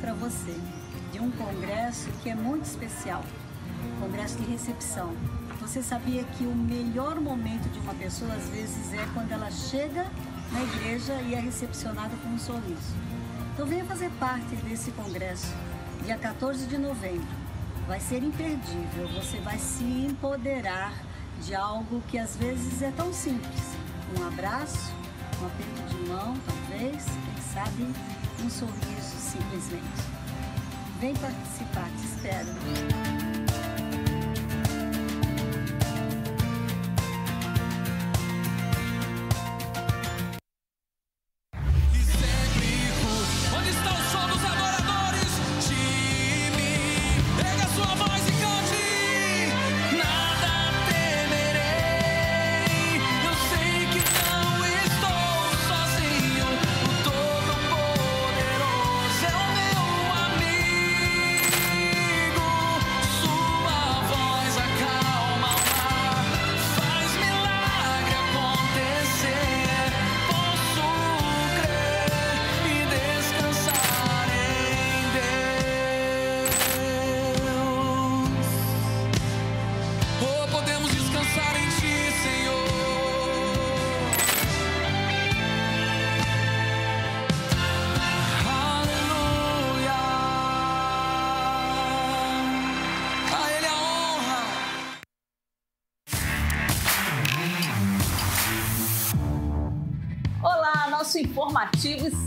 para você de um congresso que é muito especial congresso de recepção. Você sabia que o melhor momento de uma pessoa, às vezes, é quando ela chega na igreja e é recepcionada com um sorriso. Então, venha fazer parte desse congresso, dia 14 de novembro. Vai ser imperdível, você vai se empoderar de algo que às vezes é tão simples. Um abraço, um aperto de mão, talvez, quem sabe, um sorriso simplesmente. Vem participar, te espero.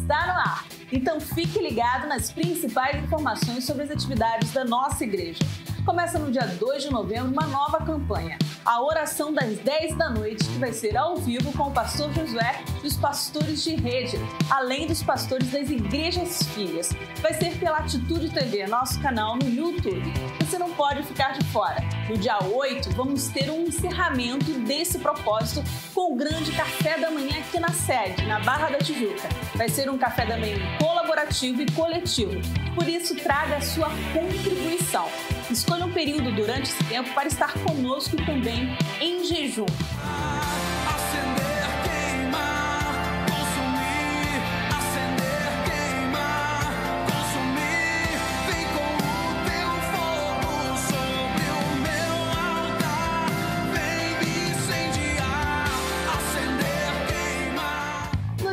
Está no ar. Então fique ligado nas principais informações sobre as atividades da nossa igreja. Começa no dia 2 de novembro uma nova campanha, a oração das 10 da noite, que vai ser ao vivo com o pastor Josué e os pastores de rede, além dos pastores das igrejas filhas. Vai ser pela Atitude TV, nosso canal no YouTube. Você não pode ficar de fora. No dia 8, vamos ter um encerramento desse propósito com o grande café da manhã aqui na sede, na Barra da Tijuca. Vai ser um café da manhã colaborativo e coletivo. Por isso, traga a sua contribuição. Escolha um período durante esse tempo para estar conosco também em jejum.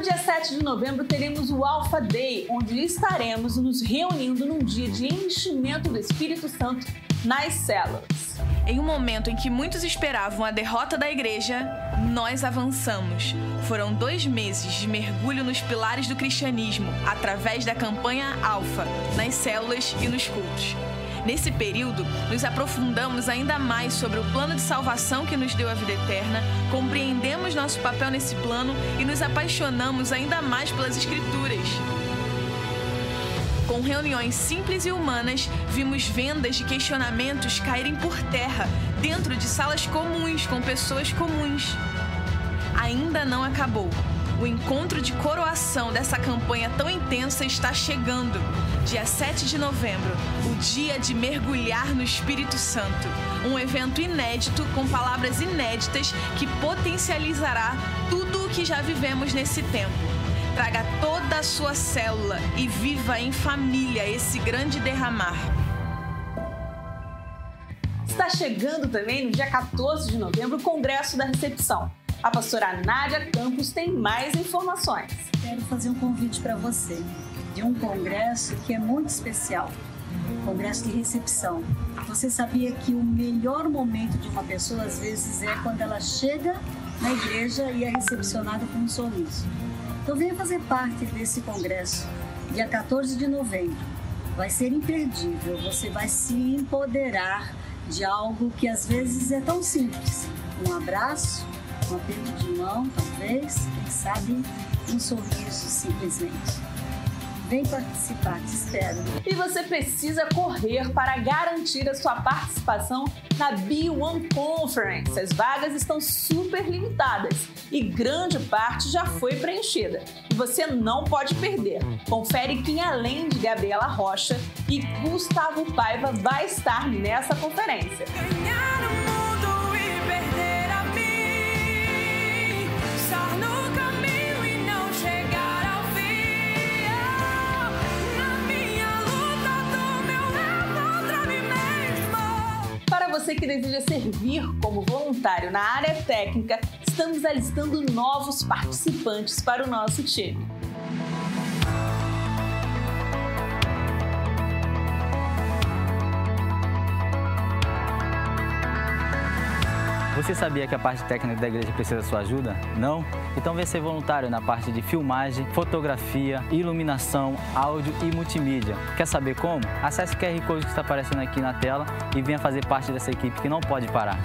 No dia 7 de novembro teremos o Alpha Day, onde estaremos nos reunindo num dia de enchimento do Espírito Santo nas células. Em um momento em que muitos esperavam a derrota da igreja, nós avançamos. Foram dois meses de mergulho nos pilares do cristianismo através da campanha Alpha, nas células e nos cultos. Nesse período, nos aprofundamos ainda mais sobre o plano de salvação que nos deu a vida eterna, compreendemos nosso papel nesse plano e nos apaixonamos ainda mais pelas Escrituras. Com reuniões simples e humanas, vimos vendas de questionamentos caírem por terra, dentro de salas comuns com pessoas comuns. Ainda não acabou. O encontro de coroação dessa campanha tão intensa está chegando. Dia 7 de novembro, o dia de mergulhar no Espírito Santo. Um evento inédito com palavras inéditas que potencializará tudo o que já vivemos nesse tempo. Traga toda a sua célula e viva em família esse grande derramar. Está chegando também no dia 14 de novembro o Congresso da Recepção. A pastora Nádia Campos tem mais informações. Quero fazer um convite para você de um congresso que é muito especial congresso de recepção. Você sabia que o melhor momento de uma pessoa, às vezes, é quando ela chega na igreja e é recepcionada com um sorriso. Então, venha fazer parte desse congresso, dia 14 de novembro. Vai ser imperdível, você vai se empoderar de algo que às vezes é tão simples. Um abraço, um aperto de mão, talvez, quem sabe um sorriso simplesmente. Vem participar, te espero. E você precisa correr para garantir a sua participação na B1 Conference. As vagas estão super limitadas e grande parte já foi preenchida. E você não pode perder. Confere quem, além de Gabriela Rocha e Gustavo Paiva, vai estar nessa conferência. Deseja servir como voluntário na área técnica, estamos alistando novos participantes para o nosso time. Você sabia que a parte técnica da igreja precisa da sua ajuda? Não? Então venha ser voluntário na parte de filmagem, fotografia, iluminação, áudio e multimídia. Quer saber como? Acesse o QR Code que está aparecendo aqui na tela e venha fazer parte dessa equipe que não pode parar.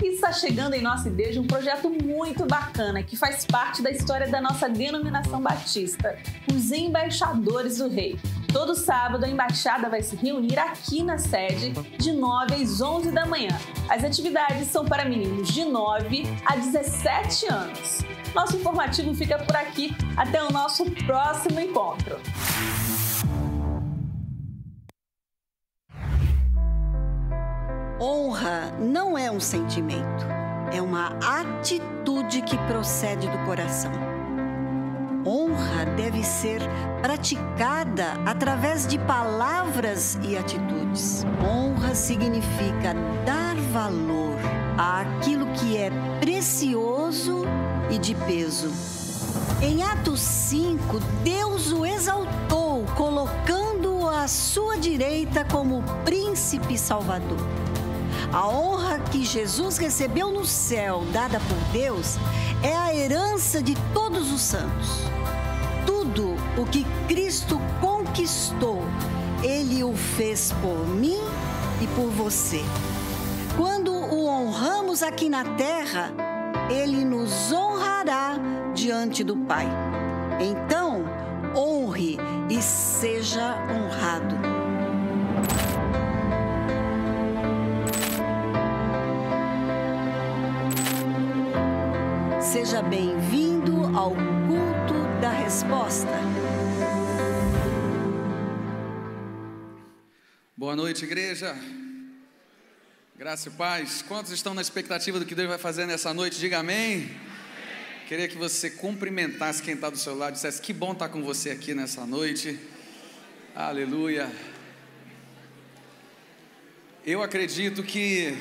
está chegando em nossa igreja um projeto muito bacana que faz parte da história da nossa denominação batista, os Embaixadores do Rei. Todo sábado a embaixada vai se reunir aqui na sede de 9 às 11 da manhã. As atividades são para meninos de 9 a 17 anos. Nosso informativo fica por aqui. Até o nosso próximo encontro. Honra não é um sentimento, é uma atitude que procede do coração honra deve ser praticada através de palavras e atitudes. Honra significa dar valor àquilo que é precioso e de peso. Em Atos 5, Deus o exaltou, colocando-o à sua direita como príncipe salvador. A honra que Jesus recebeu no céu, dada por Deus, é a herança de todos os santos. O que Cristo conquistou, Ele o fez por mim e por você. Quando o honramos aqui na terra, Ele nos honrará diante do Pai. Então, honre e seja honrado. Seja bem-vindo ao culto da resposta. Boa noite, igreja. Graça e paz. Quantos estão na expectativa do que Deus vai fazer nessa noite? Diga amém. Queria que você cumprimentasse quem está do seu lado, dissesse que bom estar com você aqui nessa noite. Aleluia. Eu acredito que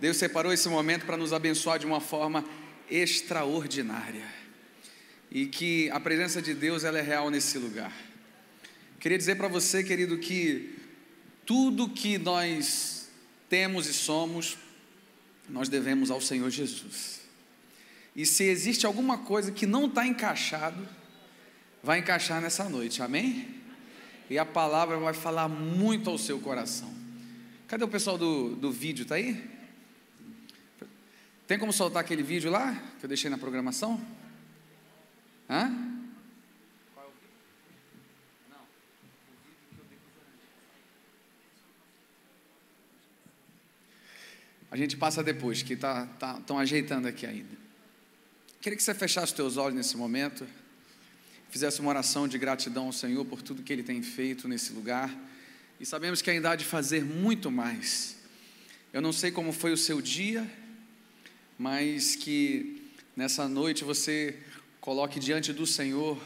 Deus separou esse momento para nos abençoar de uma forma extraordinária e que a presença de Deus ela é real nesse lugar. Queria dizer para você, querido, que tudo que nós temos e somos, nós devemos ao Senhor Jesus. E se existe alguma coisa que não está encaixado, vai encaixar nessa noite, amém? E a palavra vai falar muito ao seu coração. Cadê o pessoal do, do vídeo? Está aí? Tem como soltar aquele vídeo lá que eu deixei na programação? Hã? A gente passa depois, que estão tá, tá, ajeitando aqui ainda. Queria que você fechasse os teus olhos nesse momento, fizesse uma oração de gratidão ao Senhor por tudo que Ele tem feito nesse lugar. E sabemos que ainda há de fazer muito mais. Eu não sei como foi o seu dia, mas que nessa noite você coloque diante do Senhor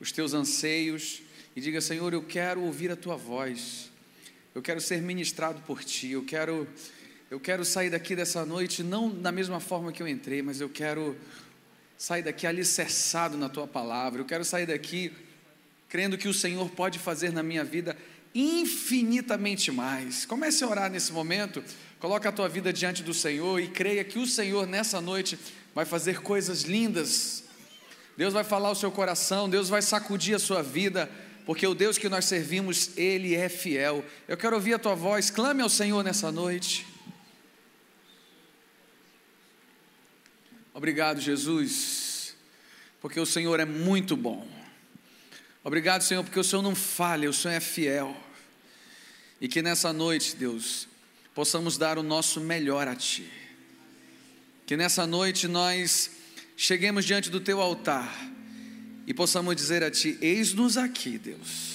os teus anseios e diga: Senhor, eu quero ouvir a tua voz, eu quero ser ministrado por ti, eu quero, eu quero sair daqui dessa noite não da mesma forma que eu entrei, mas eu quero sair daqui alicerçado na tua palavra, eu quero sair daqui crendo que o Senhor pode fazer na minha vida infinitamente mais. Comece a orar nesse momento. Coloca a tua vida diante do Senhor e creia que o Senhor nessa noite vai fazer coisas lindas. Deus vai falar o seu coração, Deus vai sacudir a sua vida, porque o Deus que nós servimos, ele é fiel. Eu quero ouvir a tua voz, clame ao Senhor nessa noite. Obrigado, Jesus, porque o Senhor é muito bom. Obrigado, Senhor, porque o Senhor não falha, o Senhor é fiel. E que nessa noite, Deus, possamos dar o nosso melhor a Ti. Que nessa noite nós cheguemos diante do Teu altar e possamos dizer a Ti: Eis-nos aqui, Deus.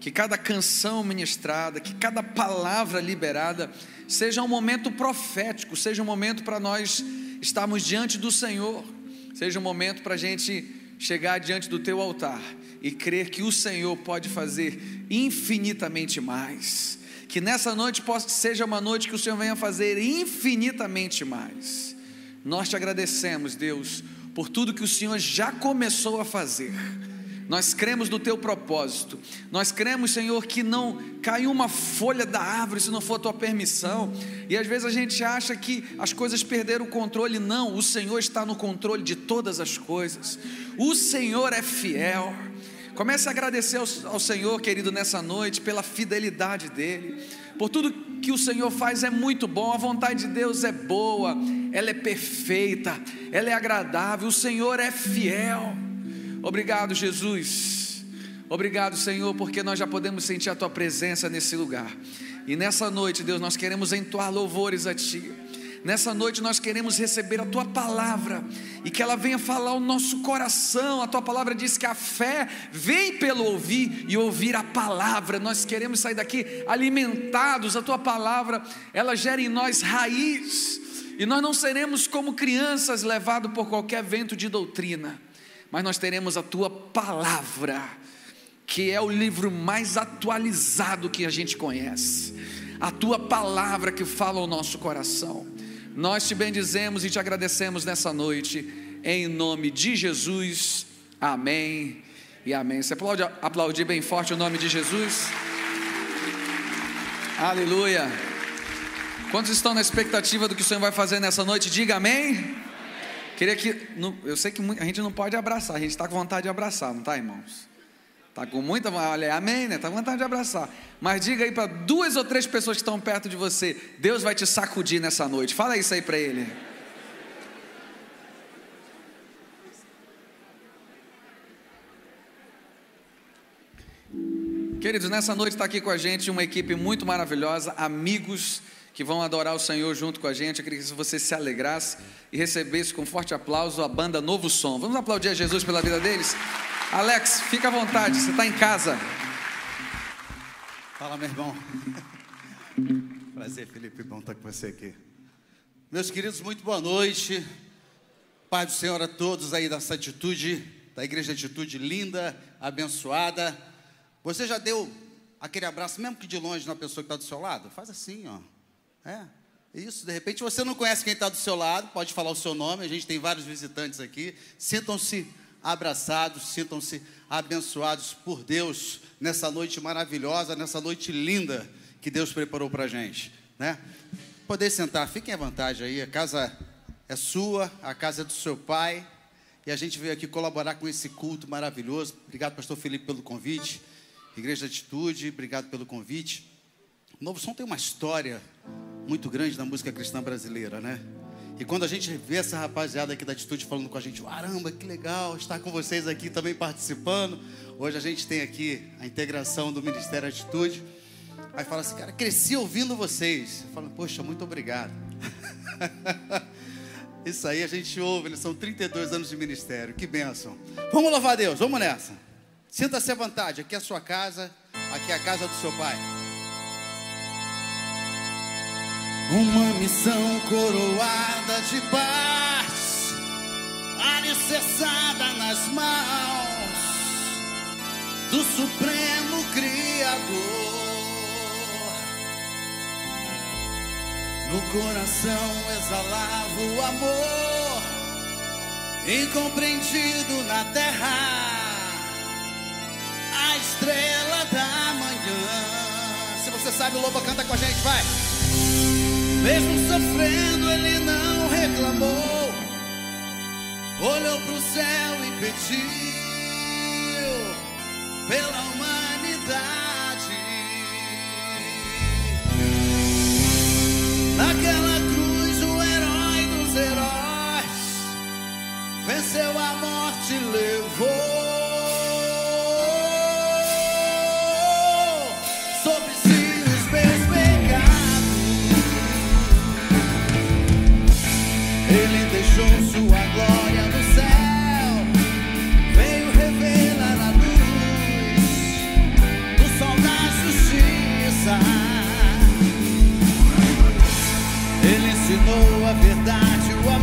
Que cada canção ministrada, que cada palavra liberada, seja um momento profético, seja um momento para nós estarmos diante do Senhor, seja um momento para a gente chegar diante do teu altar e crer que o Senhor pode fazer infinitamente mais. Que nessa noite possa, seja uma noite que o Senhor venha fazer infinitamente mais. Nós te agradecemos, Deus, por tudo que o Senhor já começou a fazer. Nós cremos no teu propósito. Nós cremos, Senhor, que não caiu uma folha da árvore se não for a tua permissão. E às vezes a gente acha que as coisas perderam o controle. Não, o Senhor está no controle de todas as coisas. O Senhor é fiel. Comece a agradecer ao, ao Senhor, querido, nessa noite, pela fidelidade dEle, por tudo que o Senhor faz é muito bom, a vontade de Deus é boa, ela é perfeita, ela é agradável, o Senhor é fiel. Obrigado, Jesus. Obrigado, Senhor, porque nós já podemos sentir a Tua presença nesse lugar. E nessa noite, Deus, nós queremos entoar louvores a Ti. Nessa noite nós queremos receber a tua palavra e que ela venha falar o nosso coração. A tua palavra diz que a fé vem pelo ouvir e ouvir a palavra. Nós queremos sair daqui alimentados. A tua palavra, ela gera em nós raiz. E nós não seremos como crianças levados por qualquer vento de doutrina mas nós teremos a tua palavra, que é o livro mais atualizado que a gente conhece, a tua palavra que fala ao nosso coração. Nós te bendizemos e te agradecemos nessa noite, em nome de Jesus, amém e amém. Você pode aplaudir bem forte o nome de Jesus? Aleluia. Quantos estão na expectativa do que o Senhor vai fazer nessa noite? Diga amém. Queria que. Eu sei que a gente não pode abraçar, a gente está com vontade de abraçar, não está, irmãos? Está com muita. Olha, amém, né? Está com vontade de abraçar. Mas diga aí para duas ou três pessoas que estão perto de você: Deus vai te sacudir nessa noite. Fala isso aí para ele. Queridos, nessa noite está aqui com a gente uma equipe muito maravilhosa, amigos que vão adorar o Senhor junto com a gente. Eu queria que você se alegrasse e recebesse com forte aplauso a banda Novo Som. Vamos aplaudir a Jesus pela vida deles? Alex, fica à vontade, você está em casa. Fala, meu irmão. Prazer, Felipe, bom estar com você aqui. Meus queridos, muito boa noite. Pai do Senhor a todos aí dessa atitude, da igreja atitude linda, abençoada. Você já deu aquele abraço, mesmo que de longe, na pessoa que está do seu lado? Faz assim, ó. É, isso. De repente você não conhece quem está do seu lado, pode falar o seu nome. A gente tem vários visitantes aqui. Sintam-se abraçados, sintam-se abençoados por Deus nessa noite maravilhosa, nessa noite linda que Deus preparou para a gente, né? Poder sentar, fiquem à vontade aí. A casa é sua, a casa é do seu pai. E a gente veio aqui colaborar com esse culto maravilhoso. Obrigado, Pastor Felipe, pelo convite. Igreja Atitude, obrigado pelo convite. O Novo Som tem uma história muito grande na música cristã brasileira, né? E quando a gente vê essa rapaziada aqui da Atitude falando com a gente, caramba, que legal estar com vocês aqui também participando. Hoje a gente tem aqui a integração do Ministério Atitude. Aí fala assim, cara, cresci ouvindo vocês. Fala, poxa, muito obrigado. Isso aí a gente ouve, eles são 32 anos de ministério, que bênção. Vamos louvar a Deus, vamos nessa. Sinta-se à vontade, aqui é a sua casa, aqui é a casa do seu pai. Uma missão coroada de paz, alicerçada nas mãos do Supremo Criador. No coração exalava o amor, incompreendido na terra, a estrela da manhã. Se você sabe, o Lobo canta com a gente, vai. Mesmo sofrendo, ele não reclamou. Olhou pro céu e pediu pela humanidade. Naquela cruz, o herói dos heróis venceu a morte, levou.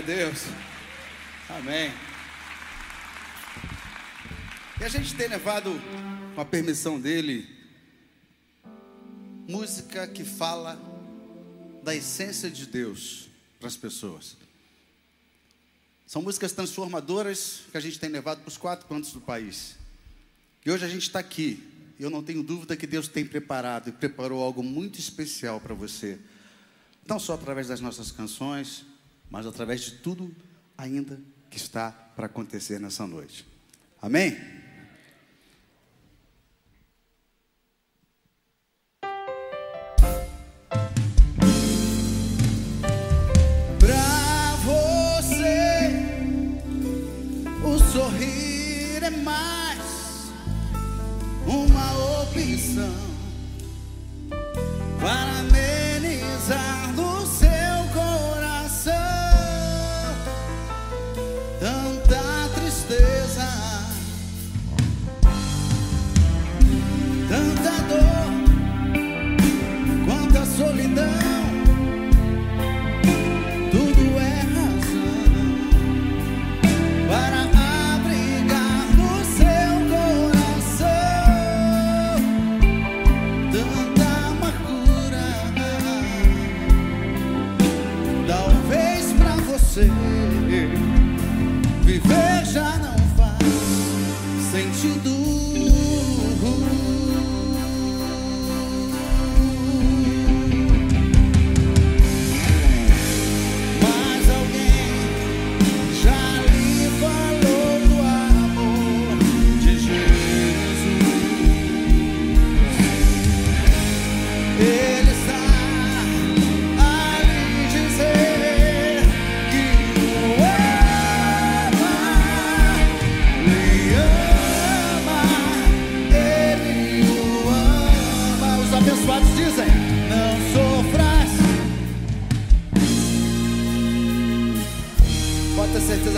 a morte. Amém. E a gente tem levado, com a permissão dele, música que fala da essência de Deus para as pessoas. São músicas transformadoras que a gente tem levado para os quatro cantos do país. E hoje a gente está aqui. Eu não tenho dúvida que Deus tem preparado e preparou algo muito especial para você. Não só através das nossas canções, mas através de tudo ainda que está para acontecer nessa noite. Amém? você. Viver já não faz sentido.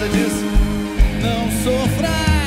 mas Jesus lhe ama.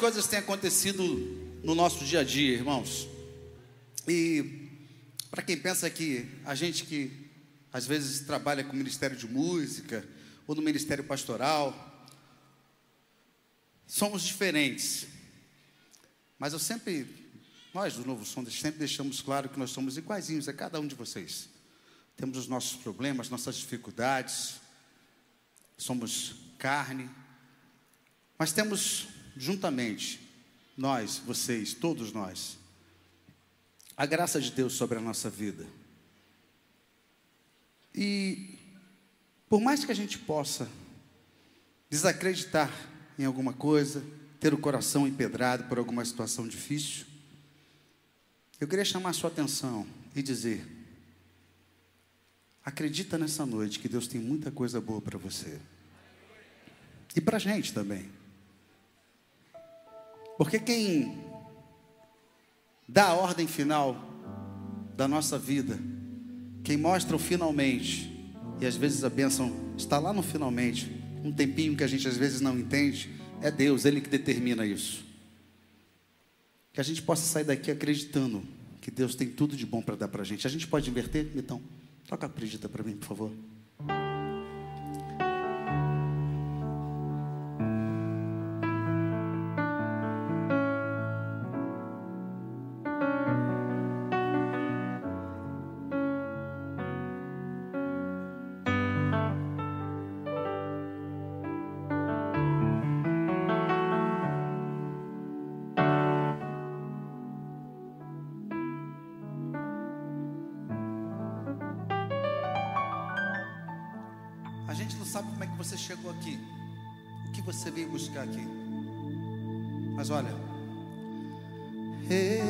Coisas têm acontecido no nosso dia a dia, irmãos. E para quem pensa que a gente que às vezes trabalha com o Ministério de Música ou no Ministério Pastoral, somos diferentes. Mas eu sempre, nós do Novo Som, sempre deixamos claro que nós somos iguaizinhos a cada um de vocês. Temos os nossos problemas, nossas dificuldades, somos carne, mas temos juntamente, nós, vocês, todos nós, a graça de Deus sobre a nossa vida. E por mais que a gente possa desacreditar em alguma coisa, ter o coração empedrado por alguma situação difícil, eu queria chamar a sua atenção e dizer: acredita nessa noite que Deus tem muita coisa boa para você. E para a gente também. Porque quem dá a ordem final da nossa vida, quem mostra o finalmente, e às vezes a bênção está lá no finalmente, um tempinho que a gente às vezes não entende, é Deus, Ele que determina isso. Que a gente possa sair daqui acreditando que Deus tem tudo de bom para dar para a gente. A gente pode inverter? Então, toca a acredita para mim, por favor. Ei,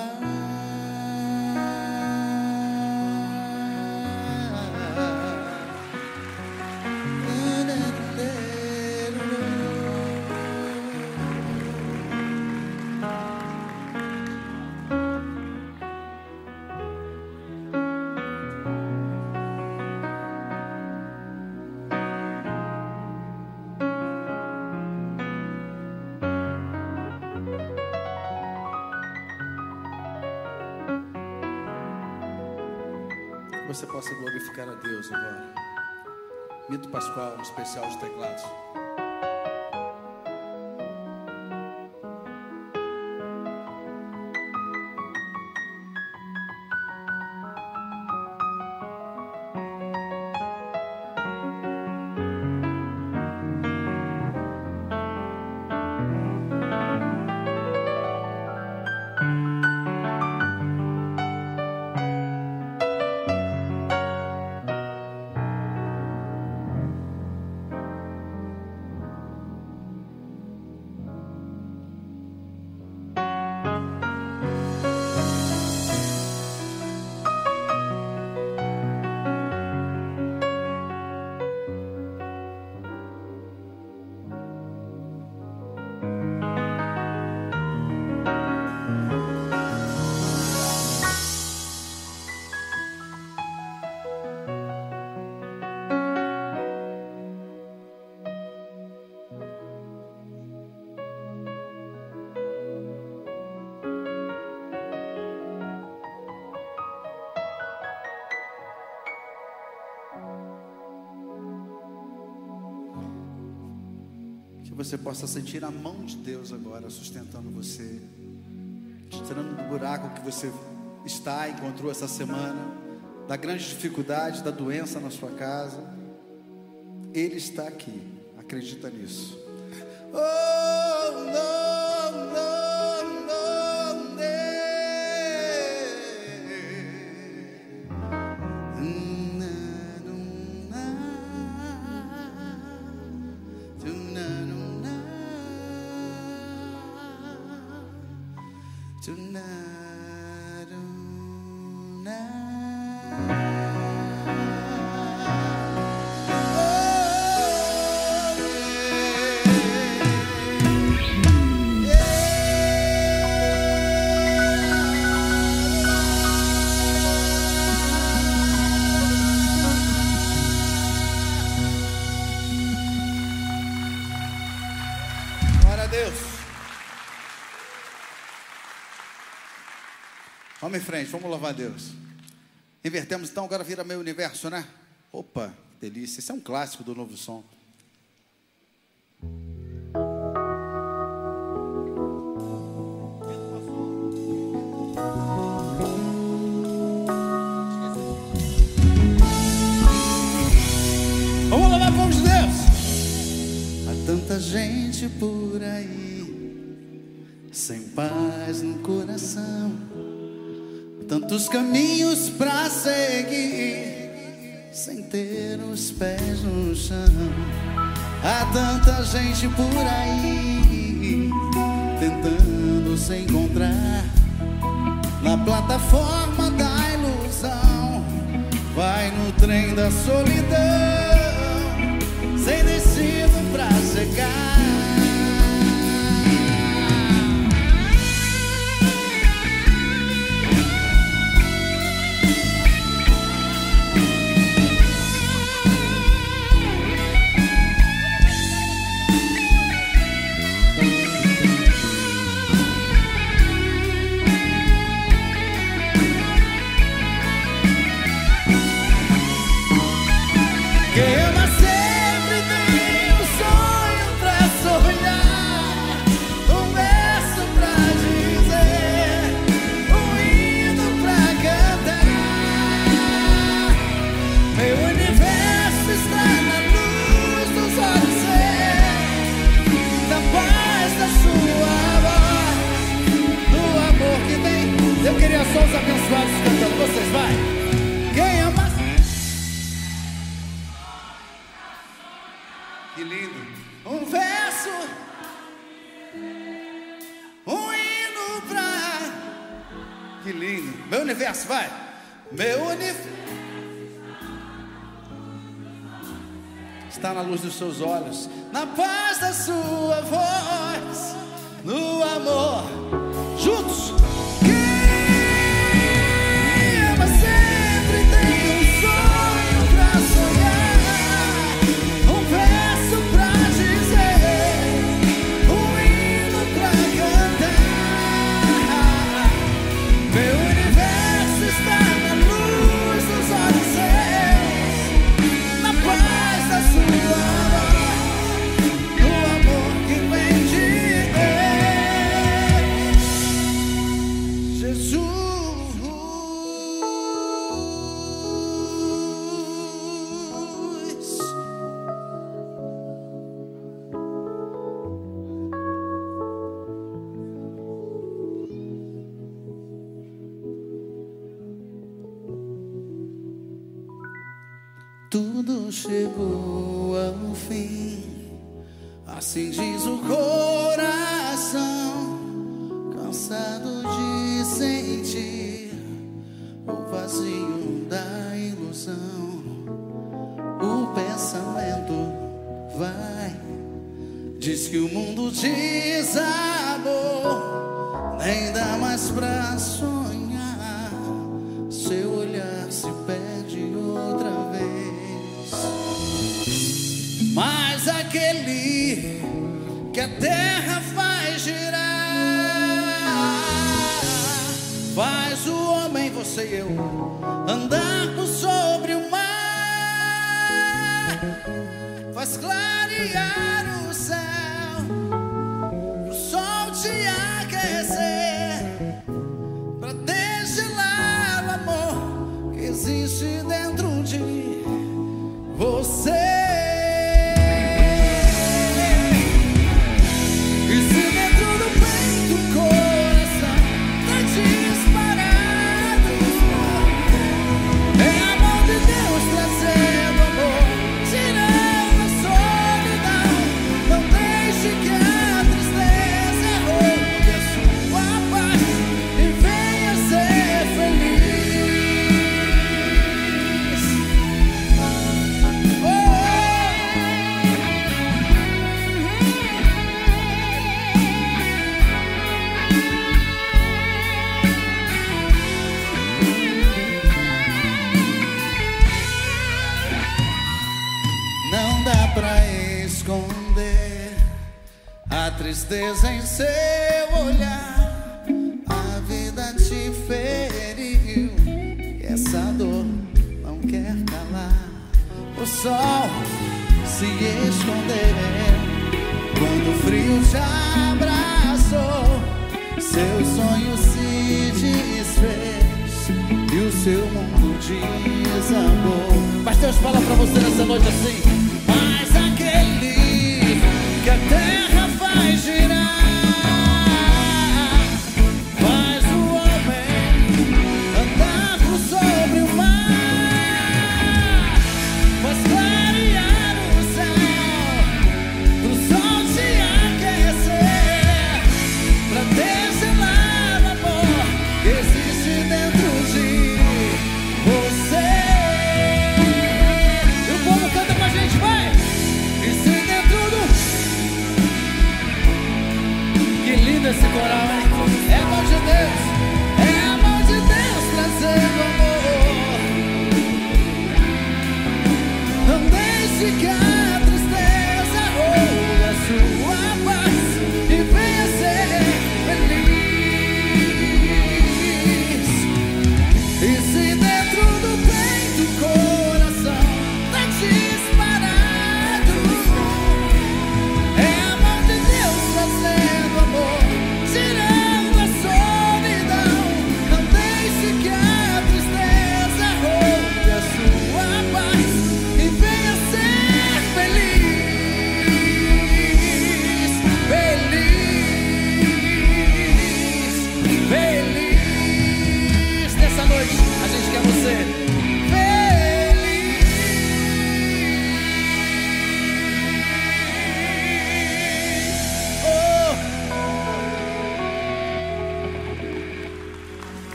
why. Você possa glorificar a Deus agora. Mito Pascoal, um especial de teclados. Você possa sentir a mão de Deus agora sustentando você, te tirando do buraco que você está, encontrou essa semana, da grande dificuldade, da doença na sua casa. Ele está aqui, acredita nisso. Oh, em frente, vamos louvar a Deus. Invertemos então, agora vira meio universo, né? Opa, delícia. Esse é um clássico do novo som. Gente por aí, tentando se encontrar na plataforma da ilusão. Vai no trem da solidão, sem destino pra chegar. vocês, vai. Quem é ama. Que lindo. Um verso. Um hino pra. Que lindo. Meu universo, vai. Meu universo. Está na luz dos seus olhos, na paz da sua voz, no amor, juntos. chegou ao fim. Assim diz o coração, cansado de sentir o vazio da ilusão. O pensamento vai, diz que o mundo desabou, nem dá mais pra sonhar. Seu olhar se perde outra vez. aquele que a terra faz girar. Faz o homem, você e eu, andar por sobre o mar. Faz clarear o céu, o sol te aquecer. Pra desgelar o amor que existe dentro presença em ser.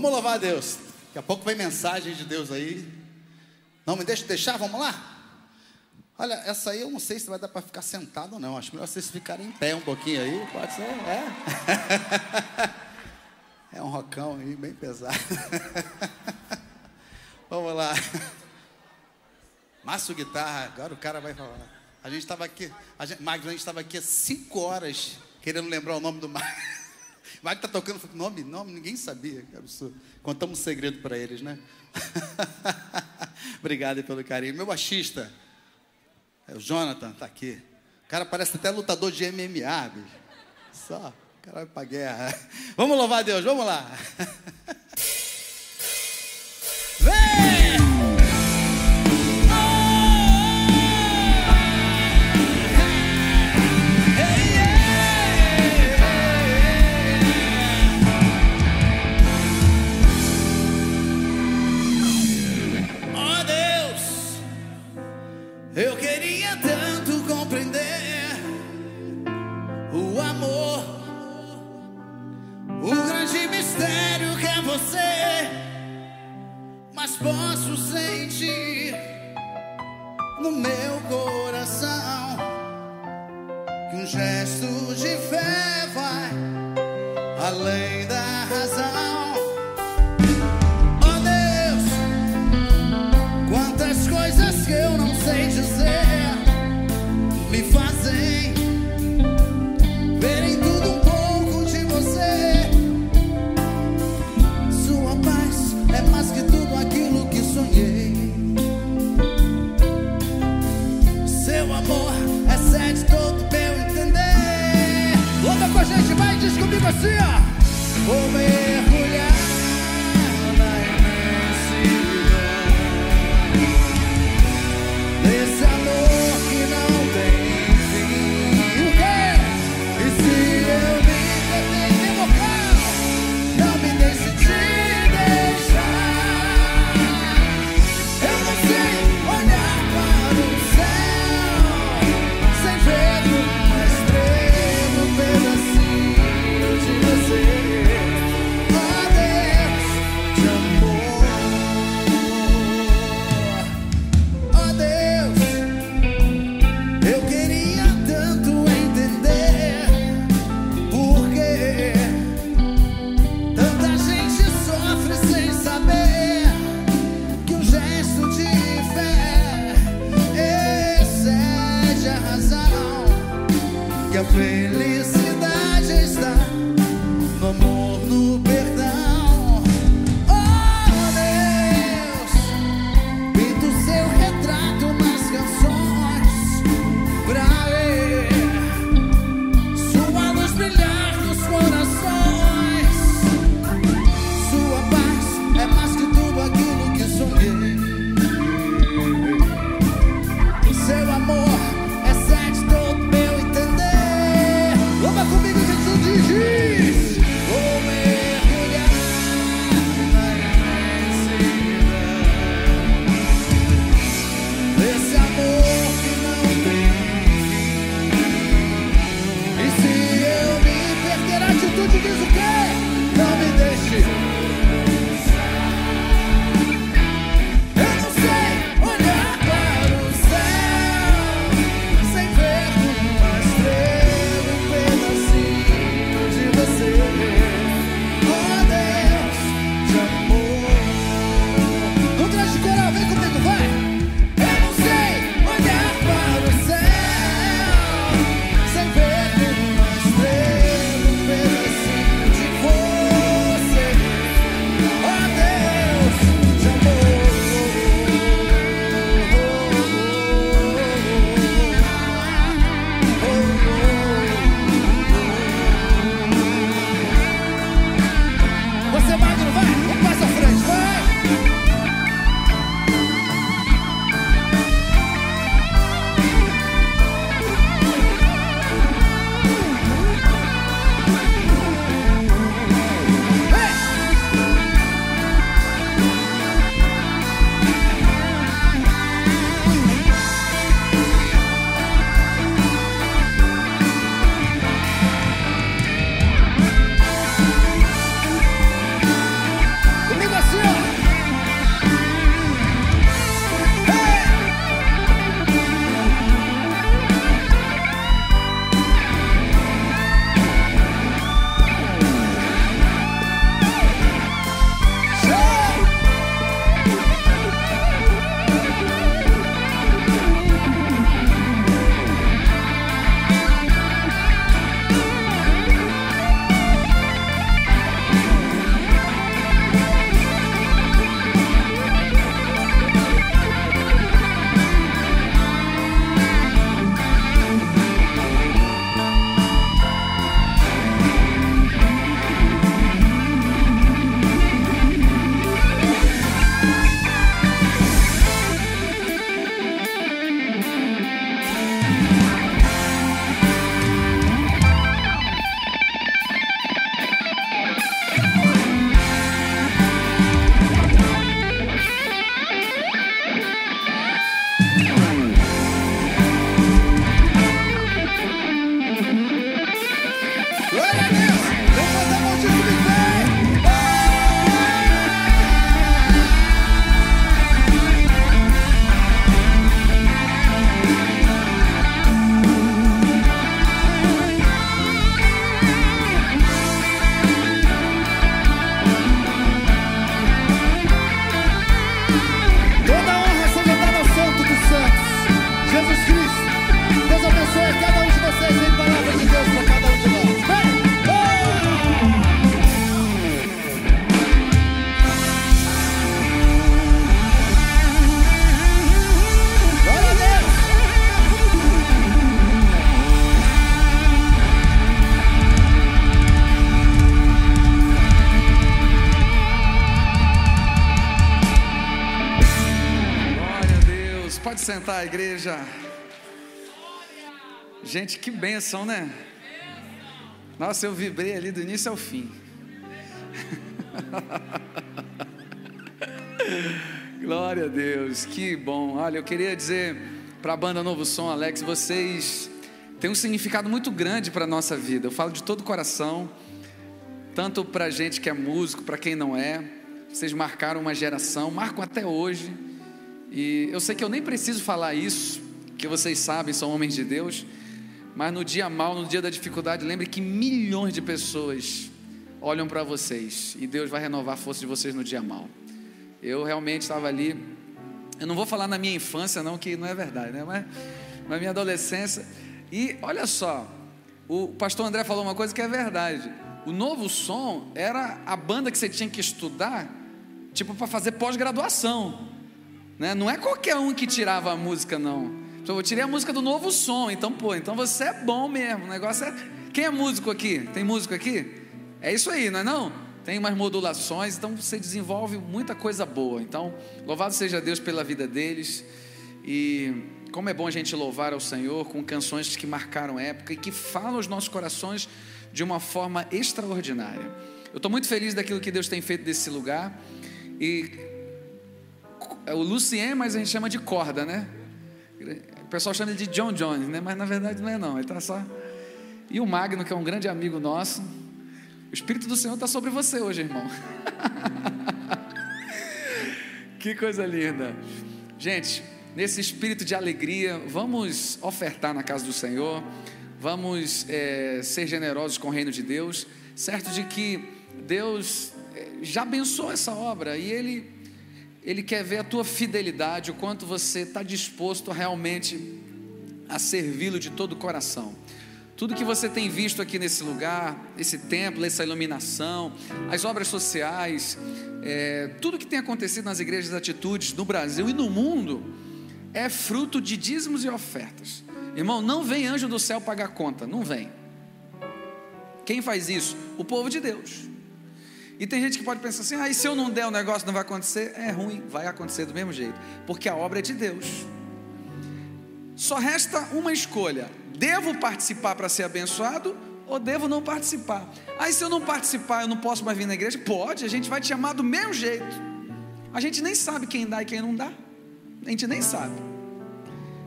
Vamos louvar a Deus. Daqui a pouco vem mensagem de Deus aí. Não me deixa deixar, vamos lá? Olha, essa aí eu não sei se vai dar para ficar sentado ou não. Acho melhor vocês ficarem em pé um pouquinho aí. Pode ser, é. É um rocão aí, bem pesado. Vamos lá. Márcio Guitarra, agora o cara vai falar. A gente estava aqui, a gente, Magno, a gente estava aqui há cinco horas querendo lembrar o nome do Magno. Magno está tocando, nome, nome, ninguém sabia. Que absurdo. Contamos um segredo para eles, né? Obrigado pelo carinho. Meu baixista, é o Jonathan, está aqui. O cara parece até lutador de MMA, bicho. Só, o cara vai pra guerra. Vamos louvar a Deus, vamos lá. Vem! Eu queria tanto compreender o amor, o grande mistério que é você, mas posso sentir no meu coração que um gesto de fé vai além da diz comigo assim, igreja? Gente, que bênção, né? Nossa, eu vibrei ali do início ao fim. Glória a Deus, que bom. Olha, eu queria dizer para a banda Novo Som, Alex, vocês têm um significado muito grande para a nossa vida. Eu falo de todo o coração, tanto para gente que é músico, para quem não é. Vocês marcaram uma geração, marcam até hoje. E eu sei que eu nem preciso falar isso, que vocês sabem, são homens de Deus. Mas no dia mal, no dia da dificuldade, lembre que milhões de pessoas olham para vocês e Deus vai renovar a força de vocês no dia mal. Eu realmente estava ali. Eu não vou falar na minha infância, não, que não é verdade, né? Mas na minha adolescência. E olha só, o pastor André falou uma coisa que é verdade. O novo som era a banda que você tinha que estudar, tipo, para fazer pós-graduação. Né? Não é qualquer um que tirava a música, não. Então, eu tirei a música do novo som, então, pô, então você é bom mesmo. O negócio é. Quem é músico aqui? Tem músico aqui? É isso aí, não é não? Tem umas modulações, então você desenvolve muita coisa boa. Então, louvado seja Deus pela vida deles. E como é bom a gente louvar ao Senhor com canções que marcaram época e que falam os nossos corações de uma forma extraordinária. Eu estou muito feliz daquilo que Deus tem feito desse lugar. E o Lucien, mas a gente chama de corda, né? O pessoal chama ele de John Jones, né? Mas na verdade não é não, ele está só. E o Magno, que é um grande amigo nosso. O Espírito do Senhor está sobre você hoje, irmão. que coisa linda. Gente, nesse espírito de alegria, vamos ofertar na casa do Senhor, vamos é, ser generosos com o reino de Deus, certo de que Deus é, já abençoou essa obra e Ele ele quer ver a tua fidelidade, o quanto você está disposto realmente a servi-lo de todo o coração. Tudo que você tem visto aqui nesse lugar, esse templo, essa iluminação, as obras sociais, é, tudo que tem acontecido nas igrejas de atitudes no Brasil e no mundo, é fruto de dízimos e ofertas. Irmão, não vem anjo do céu pagar conta, não vem. Quem faz isso? O povo de Deus. E tem gente que pode pensar assim: ah, e se eu não der o negócio não vai acontecer? É ruim, vai acontecer do mesmo jeito, porque a obra é de Deus. Só resta uma escolha: devo participar para ser abençoado ou devo não participar? Aí, se eu não participar, eu não posso mais vir na igreja? Pode, a gente vai te chamar do mesmo jeito. A gente nem sabe quem dá e quem não dá, a gente nem sabe.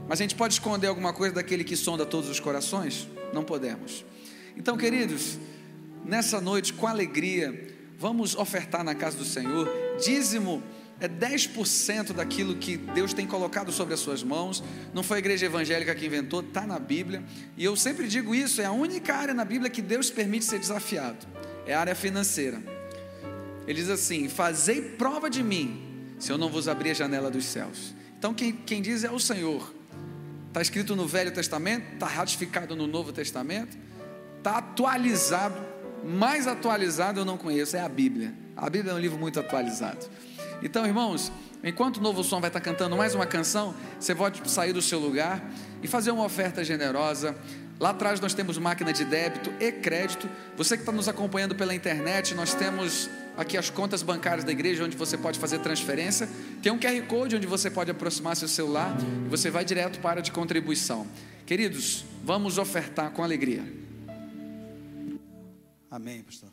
Mas a gente pode esconder alguma coisa daquele que sonda todos os corações? Não podemos. Então, queridos, nessa noite, com alegria, Vamos ofertar na casa do Senhor. Dízimo é 10% daquilo que Deus tem colocado sobre as suas mãos. Não foi a igreja evangélica que inventou, está na Bíblia. E eu sempre digo isso: é a única área na Bíblia que Deus permite ser desafiado. É a área financeira. Ele diz assim: Fazei prova de mim, se eu não vos abrir a janela dos céus. Então, quem, quem diz é o Senhor. Está escrito no Velho Testamento, está ratificado no Novo Testamento, está atualizado mais atualizado eu não conheço, é a Bíblia. A Bíblia é um livro muito atualizado. Então, irmãos, enquanto o Novo Som vai estar cantando mais uma canção, você pode sair do seu lugar e fazer uma oferta generosa. Lá atrás nós temos máquina de débito e crédito. Você que está nos acompanhando pela internet, nós temos aqui as contas bancárias da igreja onde você pode fazer transferência. Tem um QR Code onde você pode aproximar seu celular e você vai direto para a de contribuição. Queridos, vamos ofertar com alegria. Amém, pastor.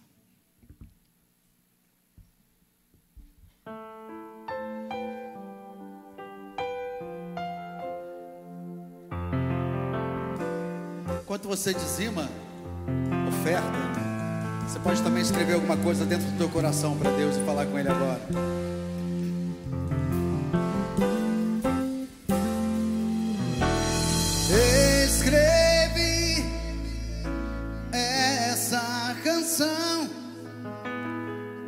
Enquanto você dizima, oferta, você pode também escrever alguma coisa dentro do teu coração para Deus e falar com Ele agora.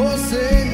viver.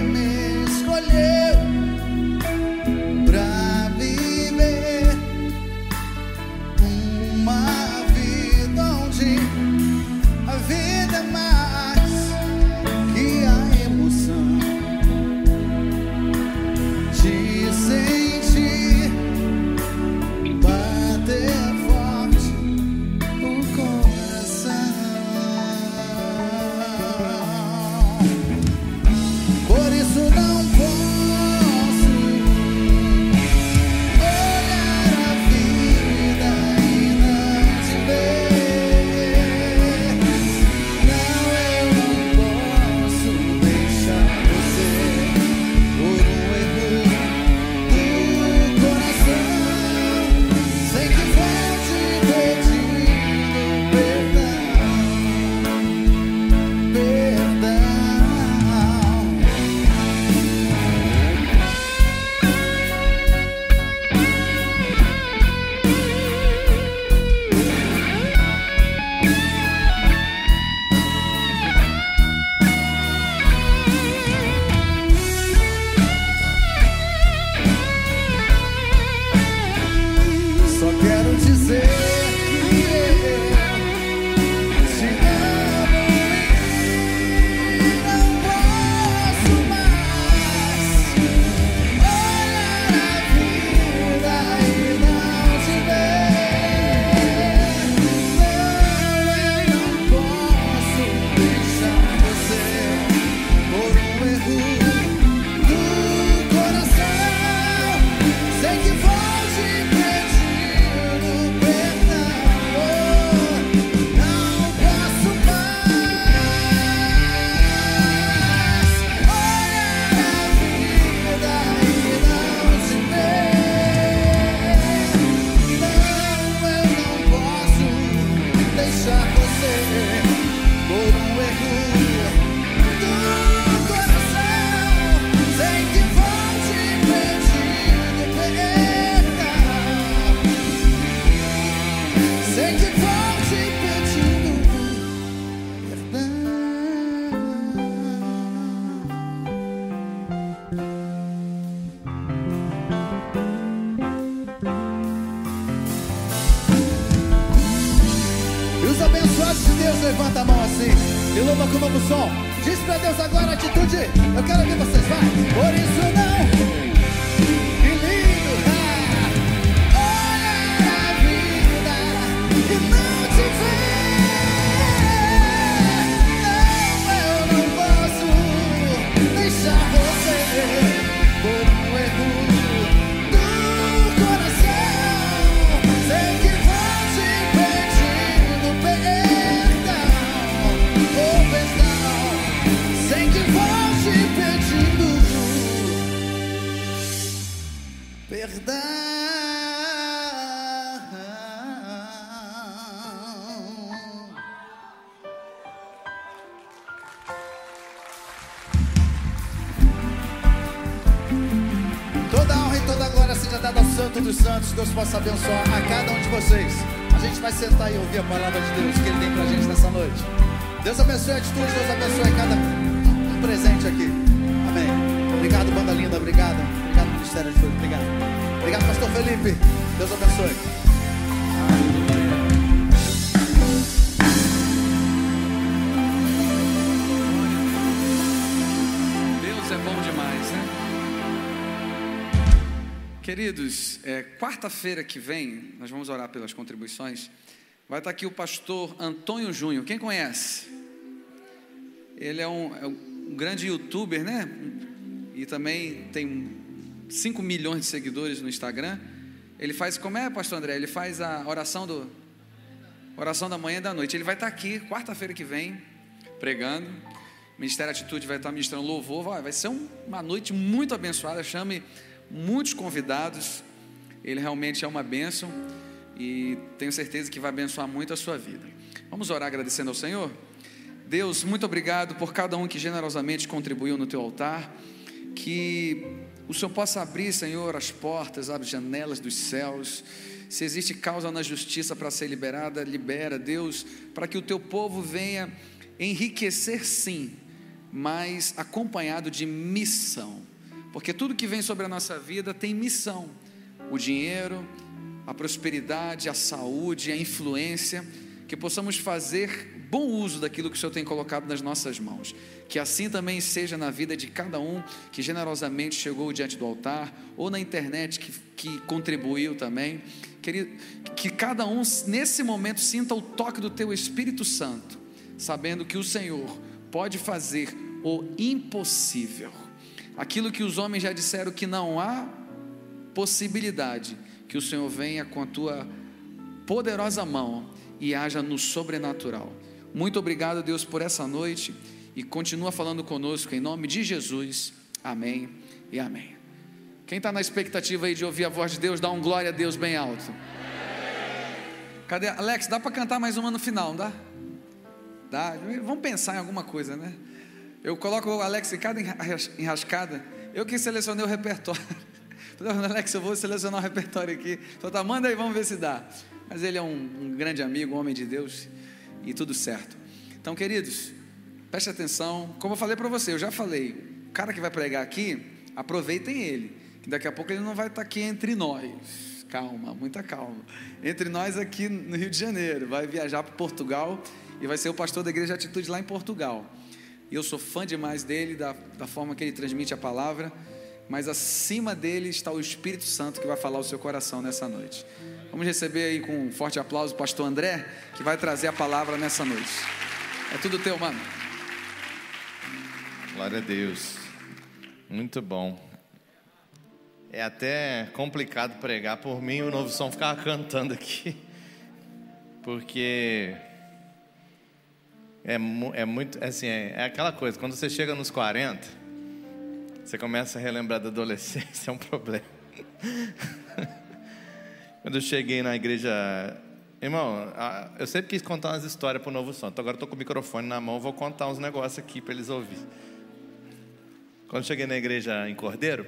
Quarta-feira que vem, nós vamos orar pelas contribuições. Vai estar aqui o pastor Antônio Júnior. Quem conhece? Ele é um, é um grande youtuber, né? E também tem 5 milhões de seguidores no Instagram. Ele faz, como é, pastor André? Ele faz a oração do oração da manhã e da noite. Ele vai estar aqui quarta-feira que vem pregando. O Ministério Atitude vai estar ministrando louvor. Vai ser uma noite muito abençoada. Chame muitos convidados. Ele realmente é uma bênção e tenho certeza que vai abençoar muito a sua vida. Vamos orar agradecendo ao Senhor? Deus, muito obrigado por cada um que generosamente contribuiu no teu altar. Que o Senhor possa abrir, Senhor, as portas, abre janelas dos céus. Se existe causa na justiça para ser liberada, libera, Deus, para que o teu povo venha enriquecer, sim, mas acompanhado de missão porque tudo que vem sobre a nossa vida tem missão: o dinheiro, a prosperidade, a saúde, a influência, que possamos fazer bom uso daquilo que o Senhor tem colocado nas nossas mãos. Que assim também seja na vida de cada um que generosamente chegou diante do altar, ou na internet que, que contribuiu também. Querido, que cada um nesse momento sinta o toque do Teu Espírito Santo, sabendo que o Senhor pode fazer o impossível aquilo que os homens já disseram que não há possibilidade, que o Senhor venha com a tua poderosa mão e haja no sobrenatural. Muito obrigado, Deus, por essa noite e continua falando conosco em nome de Jesus. Amém e amém. Quem está na expectativa aí de ouvir a voz de Deus, dá um glória a Deus bem alto. Cadê? Alex, dá para cantar mais uma no final, não dá? Dá? Vamos pensar em alguma coisa, né? Eu coloco o Alex em cada enrascada. Eu que selecionei o repertório. Alex, eu vou selecionar o repertório aqui. Falei, tá, manda aí, vamos ver se dá. Mas ele é um, um grande amigo, um homem de Deus e tudo certo. Então, queridos, preste atenção. Como eu falei para você, eu já falei. O cara que vai pregar aqui, aproveitem ele. Que daqui a pouco ele não vai estar tá aqui entre nós. Calma, muita calma. Entre nós aqui no Rio de Janeiro. Vai viajar para Portugal e vai ser o pastor da Igreja Atitude lá em Portugal. E eu sou fã demais dele, da, da forma que ele transmite a palavra. Mas acima dele está o Espírito Santo que vai falar o seu coração nessa noite. Vamos receber aí com um forte aplauso o pastor André, que vai trazer a palavra nessa noite. É tudo teu, mano. Glória a Deus. Muito bom. É até complicado pregar por mim o novo som ficar cantando aqui. Porque é, é muito, assim, é, é aquela coisa, quando você chega nos 40, você começa a relembrar da adolescência, é um problema. quando eu cheguei na igreja Irmão, eu sempre quis contar umas histórias para o Novo Santo. Agora estou com o microfone na mão, vou contar uns negócios aqui para eles ouvirem. Quando cheguei na igreja em Cordeiro,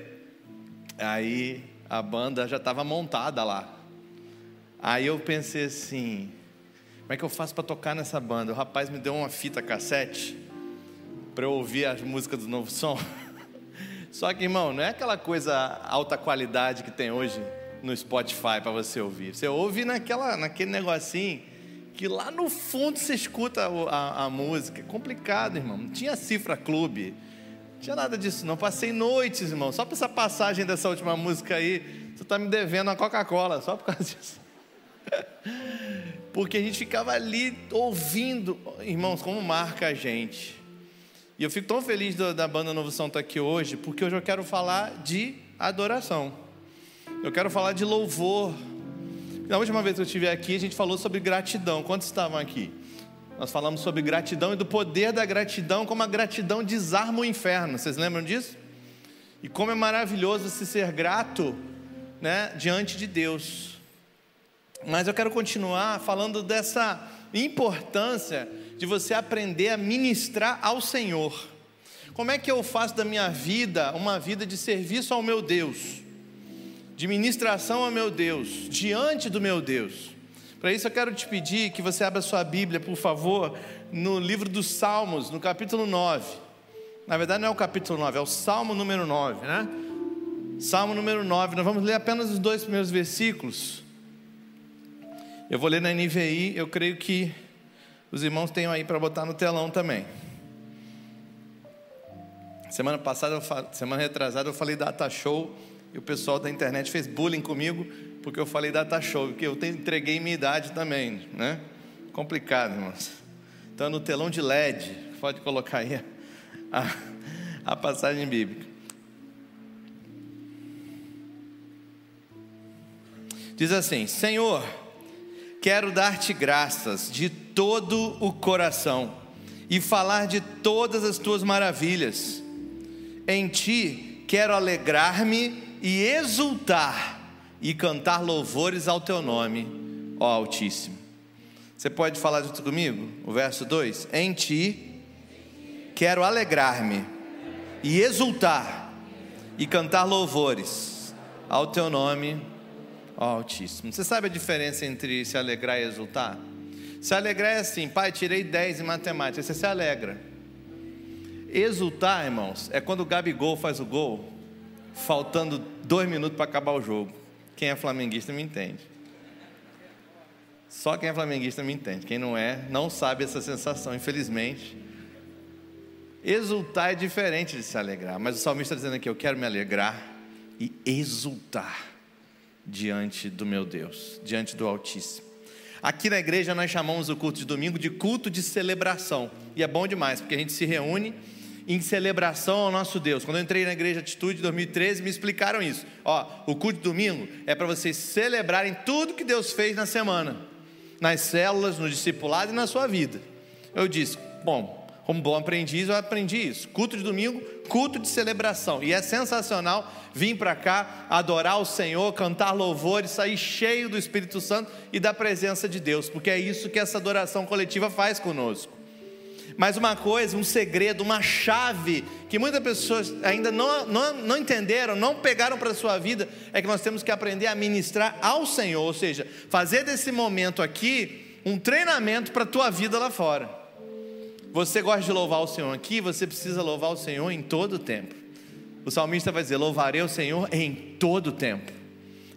aí a banda já estava montada lá. Aí eu pensei assim: como é que eu faço para tocar nessa banda? O rapaz me deu uma fita cassete para eu ouvir as músicas do Novo Som. Só que, irmão, não é aquela coisa alta qualidade que tem hoje no Spotify para você ouvir. Você ouve naquela, naquele negocinho que lá no fundo você escuta a, a, a música. É complicado, irmão. Não tinha cifra clube. Não tinha nada disso, não. Passei noites, irmão. Só por essa passagem dessa última música aí, você está me devendo a Coca-Cola, só por causa disso. Porque a gente ficava ali ouvindo, irmãos, como marca a gente. E eu fico tão feliz da, da banda Novo São estar aqui hoje, porque hoje eu quero falar de adoração. Eu quero falar de louvor. Na última vez que eu estive aqui, a gente falou sobre gratidão. Quantos estavam aqui? Nós falamos sobre gratidão e do poder da gratidão, como a gratidão desarma o inferno. Vocês lembram disso? E como é maravilhoso se ser grato né, diante de Deus. Mas eu quero continuar falando dessa importância de você aprender a ministrar ao Senhor. Como é que eu faço da minha vida uma vida de serviço ao meu Deus? de ministração ao meu Deus, diante do meu Deus. Para isso eu quero te pedir que você abra sua Bíblia, por favor, no livro dos Salmos, no capítulo 9. Na verdade não é o capítulo 9, é o Salmo número 9, né? Salmo número 9, nós vamos ler apenas os dois primeiros versículos. Eu vou ler na NVI, eu creio que os irmãos tenham aí para botar no telão também. Semana passada, semana retrasada, eu falei data show e o pessoal da internet fez bullying comigo porque eu falei data show, porque eu entreguei minha idade também, né? Complicado, irmãos. Então, no telão de LED, pode colocar aí a, a passagem bíblica. Diz assim: Senhor, quero dar-te graças de todo o coração e falar de todas as tuas maravilhas. Em ti quero alegrar-me e exultar e cantar louvores ao teu nome, ó Altíssimo. Você pode falar junto comigo? O verso 2: Em ti quero alegrar-me e exultar e cantar louvores ao teu nome, ó Altíssimo. Você sabe a diferença entre se alegrar e exultar? Se alegrar é assim, pai, tirei 10 em matemática, você se alegra. Exultar, irmãos, é quando o Gabigol faz o gol faltando dois minutos para acabar o jogo. Quem é flamenguista me entende. Só quem é flamenguista me entende. Quem não é, não sabe essa sensação, infelizmente. Exultar é diferente de se alegrar, mas o salmista está dizendo aqui: eu quero me alegrar e exultar diante do meu Deus, diante do Altíssimo. Aqui na igreja nós chamamos o culto de domingo de culto de celebração, e é bom demais, porque a gente se reúne em celebração ao nosso Deus. Quando eu entrei na igreja Atitude em 2013, me explicaram isso. Ó, o culto de domingo é para vocês celebrarem tudo que Deus fez na semana, nas células, no discipulado e na sua vida. Eu disse, bom, como bom aprendiz, eu aprendi isso. Culto de domingo, culto de celebração. E é sensacional vir para cá, adorar o Senhor, cantar louvores, sair cheio do Espírito Santo e da presença de Deus, porque é isso que essa adoração coletiva faz conosco. Mas uma coisa, um segredo, uma chave que muitas pessoas ainda não, não, não entenderam, não pegaram para a sua vida, é que nós temos que aprender a ministrar ao Senhor, ou seja, fazer desse momento aqui um treinamento para a tua vida lá fora. Você gosta de louvar o Senhor aqui, você precisa louvar o Senhor em todo o tempo. O salmista vai dizer: Louvarei o Senhor em todo o tempo.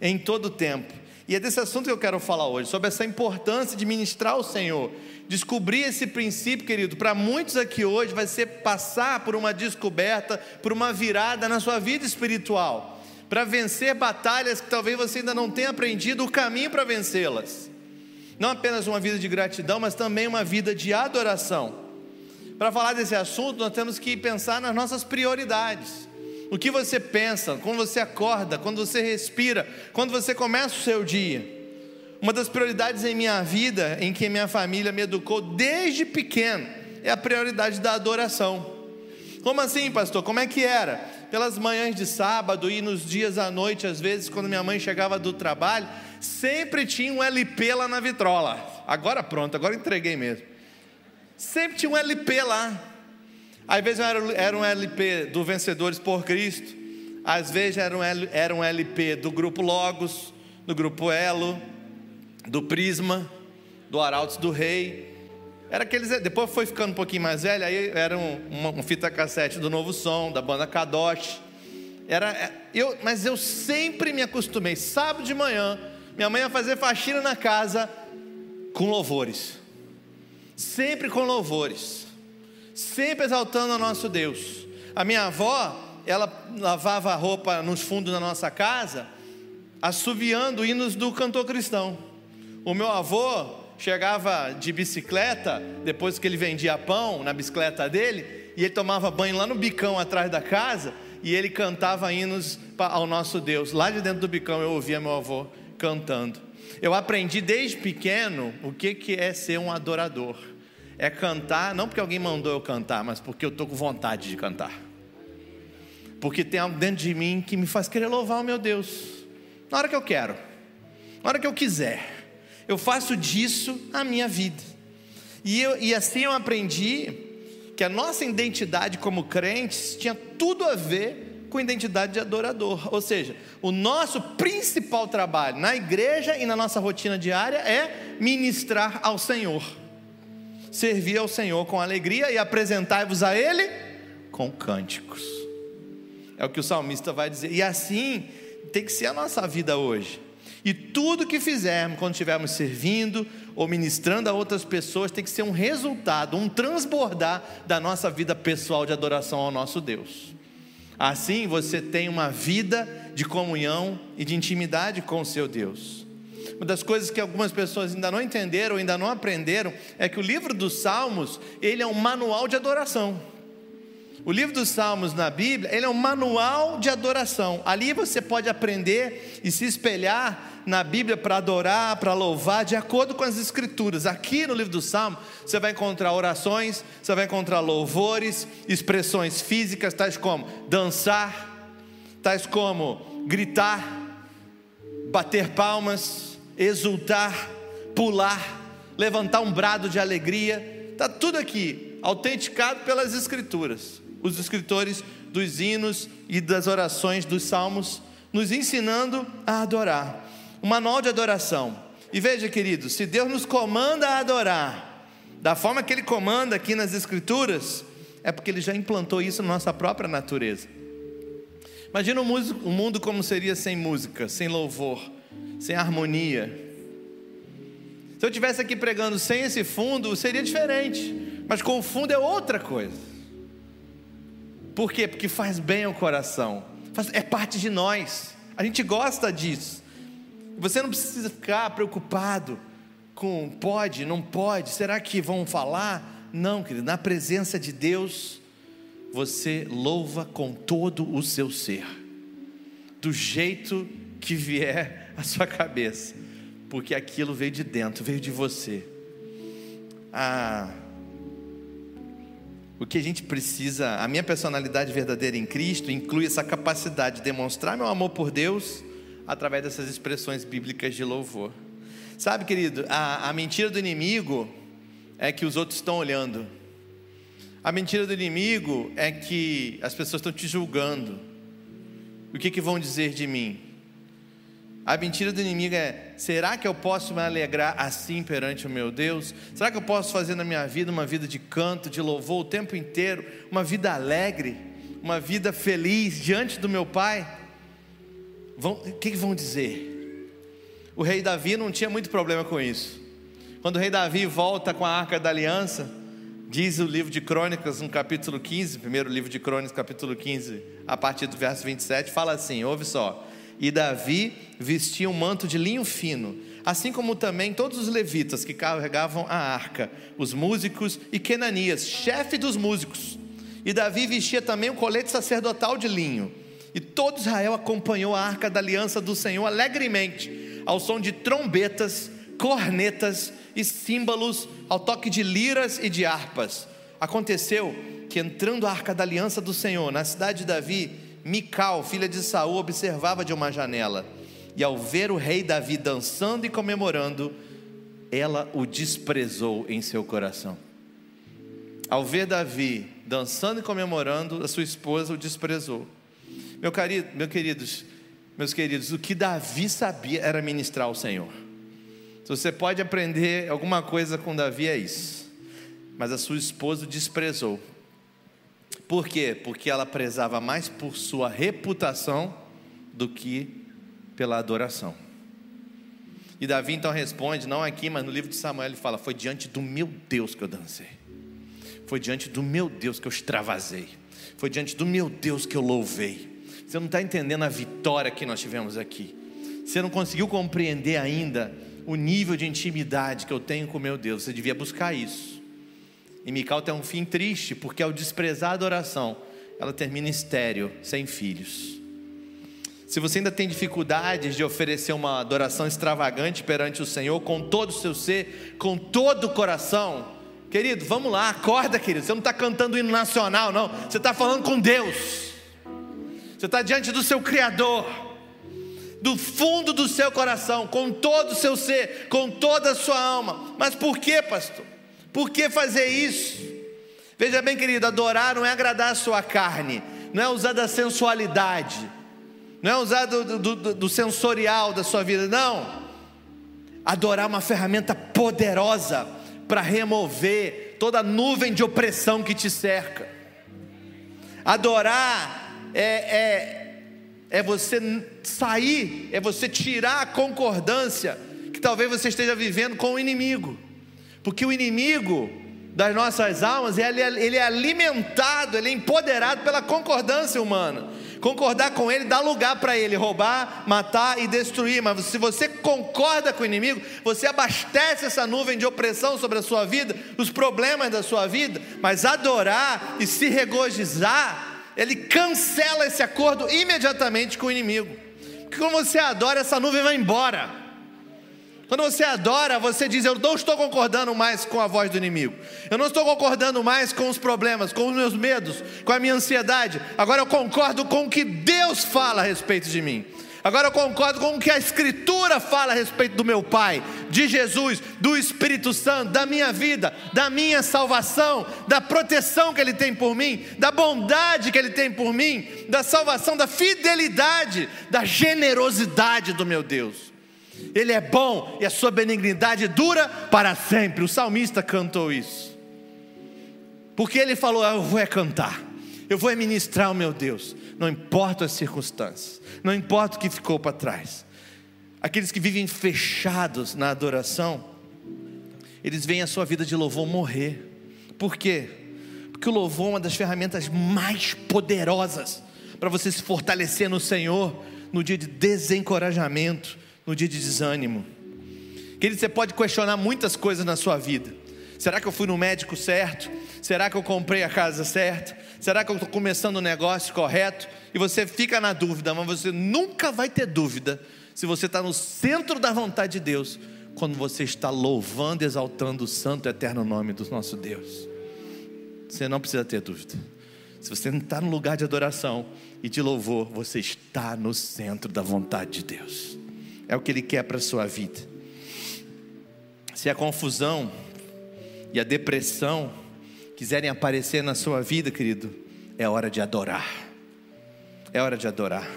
Em todo o tempo. E é desse assunto que eu quero falar hoje, sobre essa importância de ministrar ao Senhor. Descobrir esse princípio, querido, para muitos aqui hoje vai ser passar por uma descoberta, por uma virada na sua vida espiritual, para vencer batalhas que talvez você ainda não tenha aprendido o caminho para vencê-las. Não apenas uma vida de gratidão, mas também uma vida de adoração. Para falar desse assunto, nós temos que pensar nas nossas prioridades. O que você pensa, quando você acorda, quando você respira, quando você começa o seu dia. Uma das prioridades em minha vida, em que minha família me educou desde pequeno, é a prioridade da adoração. Como assim, pastor? Como é que era? Pelas manhãs de sábado e nos dias à noite, às vezes, quando minha mãe chegava do trabalho, sempre tinha um LP lá na vitrola. Agora pronto, agora entreguei mesmo. Sempre tinha um LP lá. Às vezes era, um LP do Vencedores por Cristo, às vezes era um, era um LP do grupo Logos, do grupo Elo, do Prisma, do Arautos do Rei. Era aqueles, depois foi ficando um pouquinho mais velho, aí era um, uma, um fita cassete do Novo Som, da banda Kadosh. Era, é, eu, mas eu sempre me acostumei, sábado de manhã, minha mãe ia fazer faxina na casa com louvores. Sempre com louvores. Sempre exaltando o nosso Deus. A minha avó, ela lavava a roupa nos fundos da nossa casa, assoviando hinos do cantor cristão. O meu avô chegava de bicicleta, depois que ele vendia pão na bicicleta dele, e ele tomava banho lá no bicão atrás da casa, e ele cantava hinos ao nosso Deus. Lá de dentro do bicão eu ouvia meu avô cantando. Eu aprendi desde pequeno o que, que é ser um adorador. É cantar, não porque alguém mandou eu cantar, mas porque eu estou com vontade de cantar. Porque tem algo dentro de mim que me faz querer louvar o meu Deus. Na hora que eu quero, na hora que eu quiser. Eu faço disso a minha vida. E, eu, e assim eu aprendi que a nossa identidade como crentes tinha tudo a ver com identidade de adorador. Ou seja, o nosso principal trabalho na igreja e na nossa rotina diária é ministrar ao Senhor. Servir ao Senhor com alegria e apresentar-vos a Ele com cânticos. É o que o salmista vai dizer. E assim tem que ser a nossa vida hoje. E tudo que fizermos quando estivermos servindo ou ministrando a outras pessoas tem que ser um resultado, um transbordar da nossa vida pessoal de adoração ao nosso Deus. Assim você tem uma vida de comunhão e de intimidade com o seu Deus. Uma das coisas que algumas pessoas ainda não entenderam, ainda não aprenderam, é que o livro dos Salmos, ele é um manual de adoração. O livro dos Salmos na Bíblia, ele é um manual de adoração. Ali você pode aprender e se espelhar na Bíblia para adorar, para louvar, de acordo com as Escrituras. Aqui no livro do Salmo, você vai encontrar orações, você vai encontrar louvores, expressões físicas, tais como dançar, tais como gritar, bater palmas, exultar, pular, levantar um brado de alegria. Está tudo aqui, autenticado pelas Escrituras. Os escritores dos hinos e das orações dos salmos, nos ensinando a adorar um manual de adoração. E veja, querido, se Deus nos comanda a adorar, da forma que Ele comanda aqui nas Escrituras, é porque Ele já implantou isso na nossa própria natureza. Imagina o mundo como seria sem música, sem louvor, sem harmonia. Se eu estivesse aqui pregando sem esse fundo, seria diferente, mas com o fundo é outra coisa. Por quê? Porque faz bem ao coração, é parte de nós, a gente gosta disso. Você não precisa ficar preocupado com pode, não pode, será que vão falar? Não, querido, na presença de Deus, você louva com todo o seu ser, do jeito que vier a sua cabeça, porque aquilo veio de dentro, veio de você. Ah, o que a gente precisa, a minha personalidade verdadeira em Cristo inclui essa capacidade de demonstrar meu amor por Deus através dessas expressões bíblicas de louvor. Sabe, querido, a, a mentira do inimigo é que os outros estão olhando. A mentira do inimigo é que as pessoas estão te julgando. O que, que vão dizer de mim? A mentira do inimigo é: será que eu posso me alegrar assim perante o meu Deus? Será que eu posso fazer na minha vida uma vida de canto, de louvor o tempo inteiro, uma vida alegre, uma vida feliz diante do meu Pai? Vão, o que vão dizer? O rei Davi não tinha muito problema com isso. Quando o rei Davi volta com a arca da aliança, diz o livro de Crônicas, no capítulo 15, primeiro livro de Crônicas, capítulo 15, a partir do verso 27, fala assim: ouve só. E Davi vestia um manto de linho fino, assim como também todos os levitas que carregavam a arca, os músicos e Kenanias, chefe dos músicos. E Davi vestia também um colete sacerdotal de linho. E todo Israel acompanhou a arca da aliança do Senhor alegremente, ao som de trombetas, cornetas e símbolos, ao toque de liras e de harpas. Aconteceu que entrando a arca da aliança do Senhor na cidade de Davi, Mical, filha de Saul, observava de uma janela. E ao ver o rei Davi dançando e comemorando, ela o desprezou em seu coração. Ao ver Davi dançando e comemorando, a sua esposa o desprezou. Meu querido, meus queridos, meus queridos, o que Davi sabia era ministrar ao Senhor. Se você pode aprender alguma coisa com Davi é isso. Mas a sua esposa o desprezou. Por quê? Porque ela prezava mais por sua reputação do que pela adoração. E Davi então responde, não aqui, mas no livro de Samuel ele fala: Foi diante do meu Deus que eu dancei, foi diante do meu Deus que eu extravasei, foi diante do meu Deus que eu louvei. Você não está entendendo a vitória que nós tivemos aqui, você não conseguiu compreender ainda o nível de intimidade que eu tenho com meu Deus, você devia buscar isso. E Mical tem um fim triste, porque ao desprezar a adoração, ela termina estéreo, sem filhos. Se você ainda tem dificuldades de oferecer uma adoração extravagante perante o Senhor, com todo o seu ser, com todo o coração, querido, vamos lá, acorda, querido. Você não está cantando hino nacional, não. Você está falando com Deus. Você está diante do seu Criador, do fundo do seu coração, com todo o seu ser, com toda a sua alma. Mas por que, pastor? Por que fazer isso? Veja bem, querido, adorar não é agradar a sua carne, não é usar da sensualidade não é usar do, do, do, sensorial da sua vida, não. Adorar é uma ferramenta poderosa para remover toda a nuvem de opressão que te cerca. Adorar é, é, é você sair, é você tirar a concordância que talvez você esteja vivendo com o inimigo, porque o inimigo das nossas almas ele, é, ele é alimentado, ele é empoderado pela concordância humana. Concordar com ele dá lugar para ele roubar, matar e destruir. Mas se você concorda com o inimigo, você abastece essa nuvem de opressão sobre a sua vida, os problemas da sua vida. Mas adorar e se regozijar, ele cancela esse acordo imediatamente com o inimigo. Porque quando você adora, essa nuvem vai embora. Quando você adora, você diz: Eu não estou concordando mais com a voz do inimigo. Eu não estou concordando mais com os problemas, com os meus medos, com a minha ansiedade. Agora eu concordo com o que Deus fala a respeito de mim. Agora eu concordo com o que a Escritura fala a respeito do meu Pai, de Jesus, do Espírito Santo, da minha vida, da minha salvação, da proteção que Ele tem por mim, da bondade que Ele tem por mim, da salvação, da fidelidade, da generosidade do meu Deus. Ele é bom e a sua benignidade dura para sempre. O salmista cantou isso. Porque ele falou: Eu vou é cantar, eu vou é ministrar o meu Deus, não importa as circunstâncias, não importa o que ficou para trás. Aqueles que vivem fechados na adoração, eles veem a sua vida de louvor morrer. Por quê? Porque o louvor é uma das ferramentas mais poderosas para você se fortalecer no Senhor no dia de desencorajamento, no dia de desânimo. Querido, você pode questionar muitas coisas na sua vida. Será que eu fui no médico certo? Será que eu comprei a casa certa? Será que eu estou começando o negócio correto? E você fica na dúvida, mas você nunca vai ter dúvida se você está no centro da vontade de Deus, quando você está louvando, exaltando o santo e eterno nome do nosso Deus. Você não precisa ter dúvida. Se você não está no lugar de adoração e de louvor, você está no centro da vontade de Deus é o que Ele quer para a sua vida. Se a confusão e a depressão quiserem aparecer na sua vida, querido, é hora de adorar. É hora de adorar.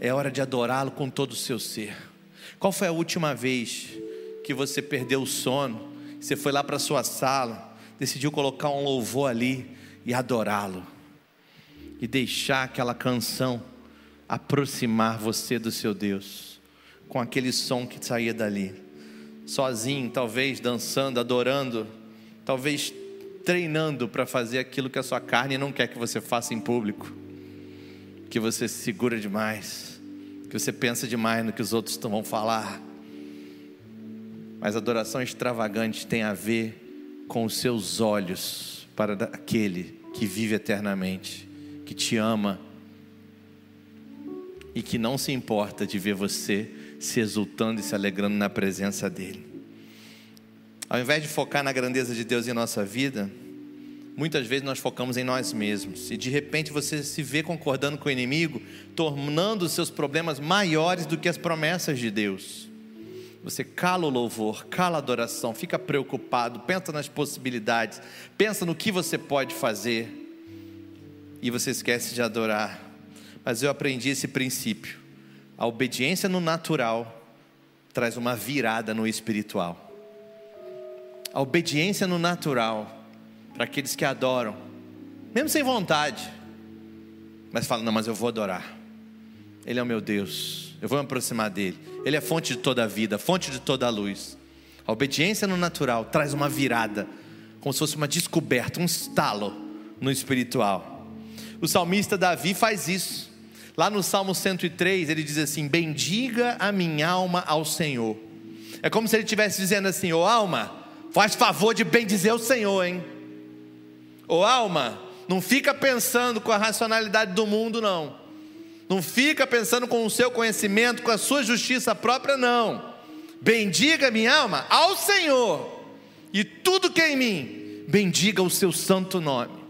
É hora de adorá-lo com todo o seu ser. Qual foi a última vez que você perdeu o sono? Você foi lá para a sua sala, decidiu colocar um louvor ali e adorá-lo. E deixar aquela canção aproximar você do seu Deus com aquele som que saía dali. Sozinho, talvez dançando, adorando, talvez treinando para fazer aquilo que a sua carne não quer que você faça em público. Que você se segura demais, que você pensa demais no que os outros vão falar. Mas adoração extravagante tem a ver com os seus olhos para aquele que vive eternamente, que te ama e que não se importa de ver você se exultando e se alegrando na presença dEle. Ao invés de focar na grandeza de Deus em nossa vida, Muitas vezes nós focamos em nós mesmos e de repente você se vê concordando com o inimigo, tornando os seus problemas maiores do que as promessas de Deus. Você cala o louvor, cala a adoração, fica preocupado, pensa nas possibilidades, pensa no que você pode fazer e você esquece de adorar. Mas eu aprendi esse princípio. A obediência no natural traz uma virada no espiritual. A obediência no natural para aqueles que adoram, mesmo sem vontade, mas falam: não, mas eu vou adorar. Ele é o meu Deus, eu vou me aproximar dele. Ele é fonte de toda a vida, fonte de toda a luz. A obediência no natural traz uma virada, como se fosse uma descoberta, um estalo no espiritual. O salmista Davi faz isso. Lá no Salmo 103, ele diz assim: Bendiga a minha alma ao Senhor. É como se ele estivesse dizendo assim: Ô oh, alma, faz favor de bendizer o Senhor, hein? Ô alma, não fica pensando com a racionalidade do mundo, não. Não fica pensando com o seu conhecimento, com a sua justiça própria, não. Bendiga minha alma ao Senhor, e tudo que é em mim, bendiga o seu santo nome.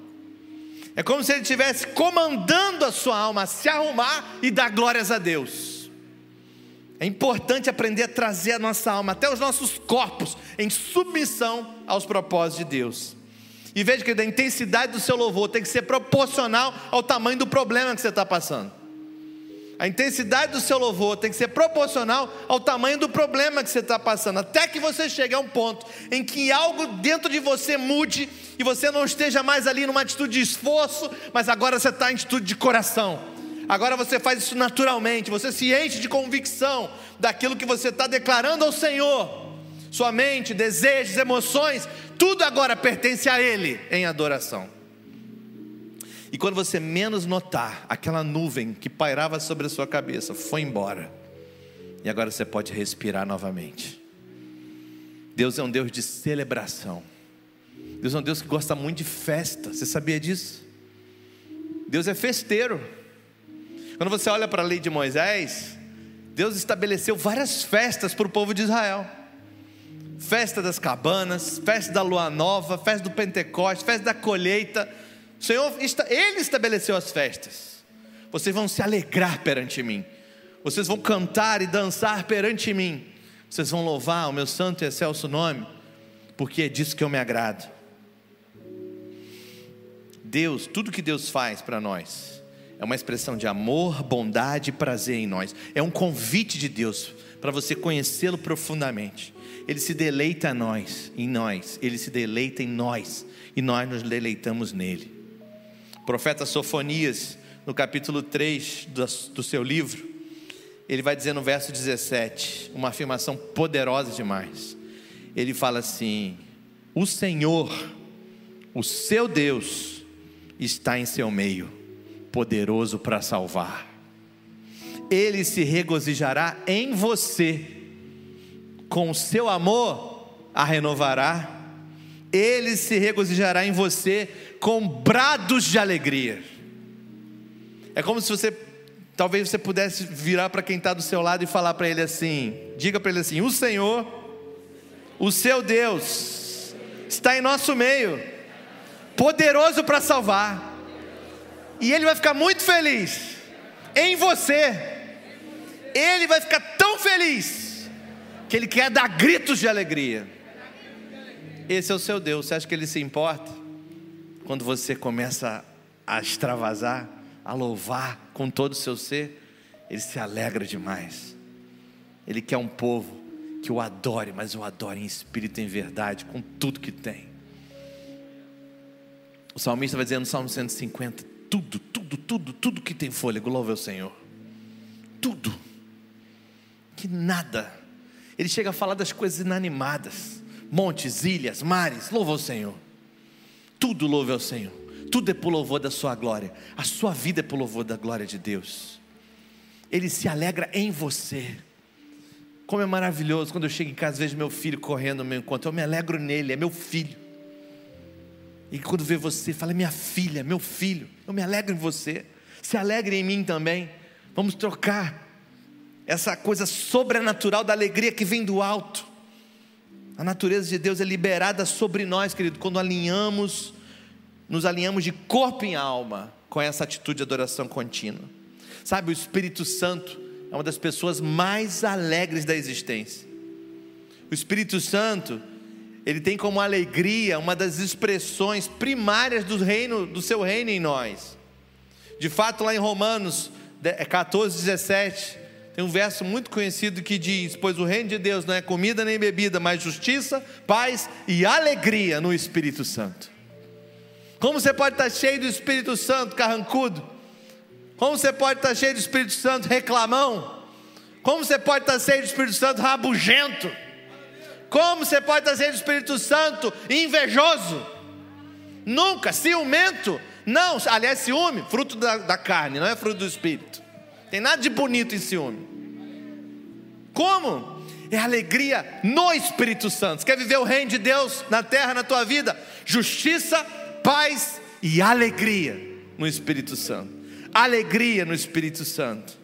É como se ele estivesse comandando a sua alma a se arrumar e dar glórias a Deus. É importante aprender a trazer a nossa alma, até os nossos corpos, em submissão aos propósitos de Deus. E veja que a intensidade do seu louvor tem que ser proporcional ao tamanho do problema que você está passando. A intensidade do seu louvor tem que ser proporcional ao tamanho do problema que você está passando, até que você chegue a um ponto em que algo dentro de você mude e você não esteja mais ali numa atitude de esforço, mas agora você está em atitude de coração. Agora você faz isso naturalmente, você se enche de convicção daquilo que você está declarando ao Senhor sua mente, desejos, emoções, tudo agora pertence a Ele em adoração. E quando você menos notar, aquela nuvem que pairava sobre a sua cabeça foi embora, e agora você pode respirar novamente. Deus é um Deus de celebração. Deus é um Deus que gosta muito de festa. Você sabia disso? Deus é festeiro. Quando você olha para a lei de Moisés, Deus estabeleceu várias festas para o povo de Israel festa das cabanas, festa da lua nova, festa do Pentecoste, festa da colheita. Senhor, Ele estabeleceu as festas. Vocês vão se alegrar perante mim, vocês vão cantar e dançar perante mim, vocês vão louvar o meu santo e excelso nome, porque é disso que eu me agrado. Deus, tudo que Deus faz para nós, é uma expressão de amor, bondade e prazer em nós. É um convite de Deus para você conhecê-lo profundamente. Ele se deleita em nós, em nós, ele se deleita em nós e nós nos deleitamos nele. Profeta Sofonias, no capítulo 3 do, do seu livro, ele vai dizer no verso 17, uma afirmação poderosa demais. Ele fala assim: O Senhor, o seu Deus, está em seu meio, poderoso para salvar. Ele se regozijará em você com o seu amor a renovará, ele se regozijará em você com brados de alegria. É como se você, talvez você pudesse virar para quem está do seu lado e falar para ele assim: diga para ele assim, o Senhor, o seu Deus, está em nosso meio, poderoso para salvar, e ele vai ficar muito feliz em você, ele vai ficar tão feliz que Ele quer dar gritos de alegria. Esse é o seu Deus. Você acha que Ele se importa? Quando você começa a extravasar, a louvar com todo o seu ser, Ele se alegra demais. Ele quer um povo que o adore, mas o adore em espírito e em verdade, com tudo que tem. O salmista vai dizer no Salmo 150: tudo, tudo, tudo, tudo que tem fôlego, louve ao Senhor. Tudo. Que nada ele chega a falar das coisas inanimadas: montes, ilhas, mares. Louva o Senhor. Tudo louve ao Senhor. Tudo é por louvor da Sua glória. A sua vida é por louvor da glória de Deus. Ele se alegra em você. Como é maravilhoso quando eu chego em casa vejo meu filho correndo no meu encontro. Eu me alegro nele, é meu filho. E quando vê você, fala, é minha filha, meu filho. Eu me alegro em você. Se alegre em mim também. Vamos trocar essa coisa sobrenatural da alegria que vem do alto. A natureza de Deus é liberada sobre nós, querido, quando alinhamos nos alinhamos de corpo e alma com essa atitude de adoração contínua. Sabe, o Espírito Santo é uma das pessoas mais alegres da existência. O Espírito Santo, ele tem como alegria uma das expressões primárias do reino, do seu reino em nós. De fato, lá em Romanos 14, 17, tem um verso muito conhecido que diz: Pois o reino de Deus não é comida nem bebida, mas justiça, paz e alegria no Espírito Santo. Como você pode estar cheio do Espírito Santo, carrancudo? Como você pode estar cheio do Espírito Santo, reclamão? Como você pode estar cheio do Espírito Santo, rabugento? Como você pode estar cheio do Espírito Santo, invejoso? Nunca, ciumento? Não, aliás, ciúme, fruto da, da carne, não é fruto do Espírito. Tem nada de bonito em ciúme. Como? É alegria no Espírito Santo. Você quer viver o reino de Deus na terra, na tua vida? Justiça, paz e alegria no Espírito Santo. Alegria no Espírito Santo.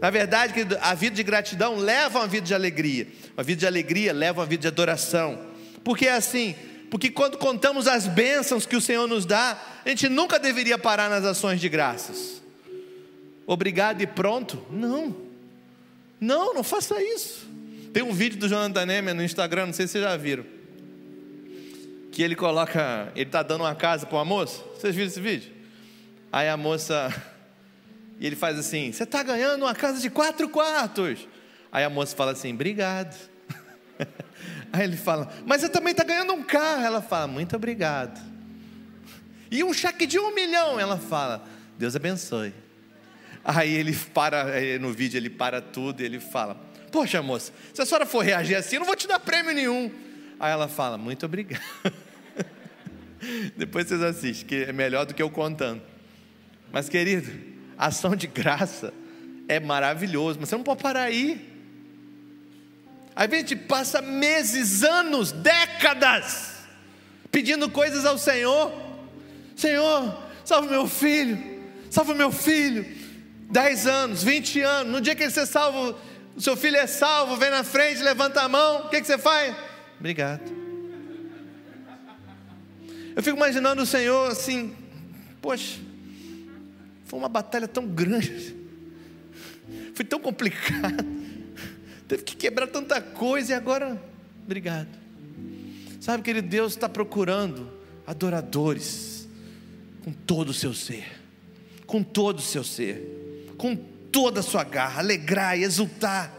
Na verdade, a vida de gratidão leva a uma vida de alegria. Uma vida de alegria leva a uma vida de adoração. Porque é assim, porque quando contamos as bênçãos que o Senhor nos dá, a gente nunca deveria parar nas ações de graças. Obrigado e pronto? Não. Não, não faça isso. Tem um vídeo do Jonathan Nehmer no Instagram, não sei se vocês já viram. Que ele coloca, ele está dando uma casa para uma moça. Vocês viram esse vídeo? Aí a moça, e ele faz assim: Você está ganhando uma casa de quatro quartos. Aí a moça fala assim: Obrigado. Aí ele fala: Mas você também está ganhando um carro. Ela fala: Muito obrigado. E um cheque de um milhão. Ela fala: Deus abençoe. Aí ele para, no vídeo ele para tudo e ele fala: Poxa moça, se a senhora for reagir assim, eu não vou te dar prêmio nenhum. Aí ela fala: Muito obrigado. Depois vocês assistem, que é melhor do que eu contando. Mas querido, ação de graça é maravilhoso, mas você não pode parar aí. Aí a gente passa meses, anos, décadas, pedindo coisas ao Senhor. Senhor, salve meu filho, salve meu filho. 10 anos, 20 anos, no dia que ele ser salvo, o seu filho é salvo, vem na frente, levanta a mão, o que, que você faz? Obrigado. Eu fico imaginando o Senhor assim, poxa, foi uma batalha tão grande, foi tão complicado, teve que quebrar tanta coisa e agora, obrigado. Sabe, querido, Deus está procurando adoradores com todo o seu ser, com todo o seu ser com toda a sua garra, alegrar e exultar.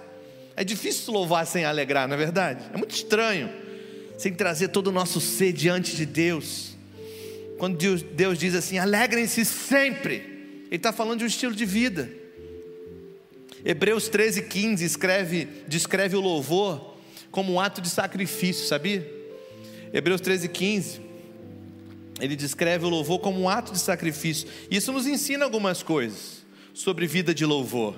É difícil louvar sem alegrar, não é verdade? É muito estranho, sem trazer todo o nosso ser diante de Deus. Quando Deus, Deus diz assim, alegrem-se sempre, Ele está falando de um estilo de vida. Hebreus 13, 15 escreve, descreve o louvor como um ato de sacrifício, sabia? Hebreus 13, 15, ele descreve o louvor como um ato de sacrifício. Isso nos ensina algumas coisas sobre vida de louvor.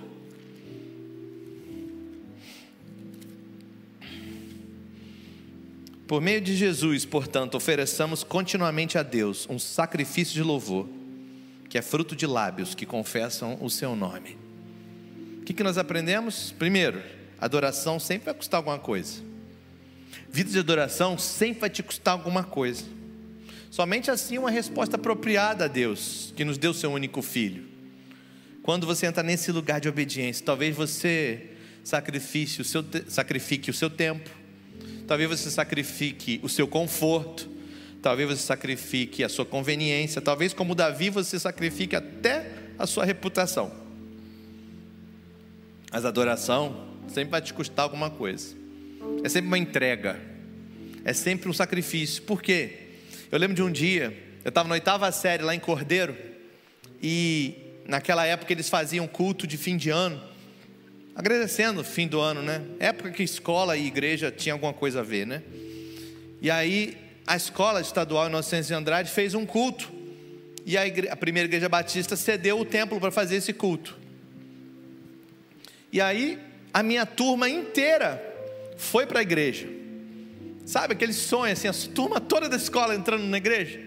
Por meio de Jesus, portanto, ofereçamos continuamente a Deus um sacrifício de louvor, que é fruto de lábios que confessam o seu nome. O que, que nós aprendemos? Primeiro, adoração sempre vai custar alguma coisa. Vida de adoração sempre vai te custar alguma coisa. Somente assim uma resposta apropriada a Deus, que nos deu seu único filho. Quando você entra nesse lugar de obediência, talvez você sacrifique o seu, sacrifique o seu tempo, talvez você sacrifique o seu conforto, talvez você sacrifique a sua conveniência, talvez, como Davi, você sacrifique até a sua reputação. Mas adoração sempre vai te custar alguma coisa, é sempre uma entrega, é sempre um sacrifício. Por quê? Eu lembro de um dia, eu estava na oitava série lá em Cordeiro, e naquela época eles faziam culto de fim de ano, agradecendo o fim do ano, né? Época que escola e igreja tinha alguma coisa a ver, né? E aí a escola estadual Inocêncio de Andrade fez um culto. E a, a primeira igreja batista cedeu o templo para fazer esse culto. E aí a minha turma inteira foi para a igreja. Sabe aquele sonho assim, a turma toda da escola entrando na igreja?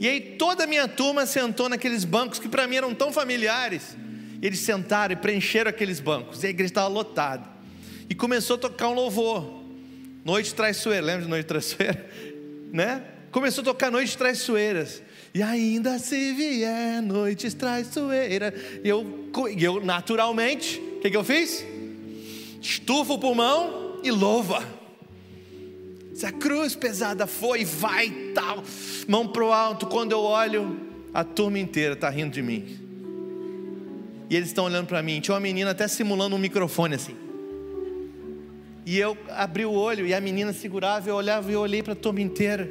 E aí toda a minha turma sentou naqueles bancos que para mim eram tão familiares. Eles sentaram e preencheram aqueles bancos. E a igreja estava lotada. E começou a tocar um louvor. Noite traiçoeira, lembra de Noite traiçoeira? Né? Começou a tocar Noites Traiçoeiras. E ainda se vier noites traiçoeiras. E eu, eu naturalmente, o que, que eu fiz? Estufa o pulmão e louva. Se a cruz pesada foi, vai, tal, mão pro alto. Quando eu olho, a turma inteira está rindo de mim. E eles estão olhando para mim. Tinha uma menina até simulando um microfone assim. E eu abri o olho e a menina segurava, eu olhava e eu olhei para a turma inteira.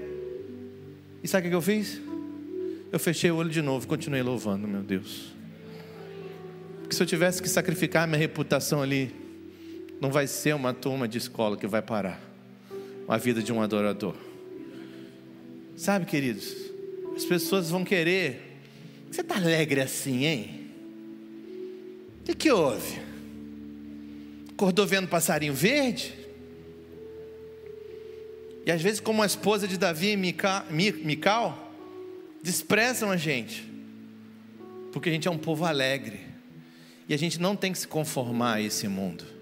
E sabe o que eu fiz? Eu fechei o olho de novo e continuei louvando, meu Deus. Porque se eu tivesse que sacrificar minha reputação ali, não vai ser uma turma de escola que vai parar a vida de um adorador. Sabe, queridos, as pessoas vão querer. Você está alegre assim, hein? O que, que houve? Acordou vendo passarinho verde? E às vezes, como a esposa de Davi e Mical, desprezam a gente, porque a gente é um povo alegre, e a gente não tem que se conformar a esse mundo.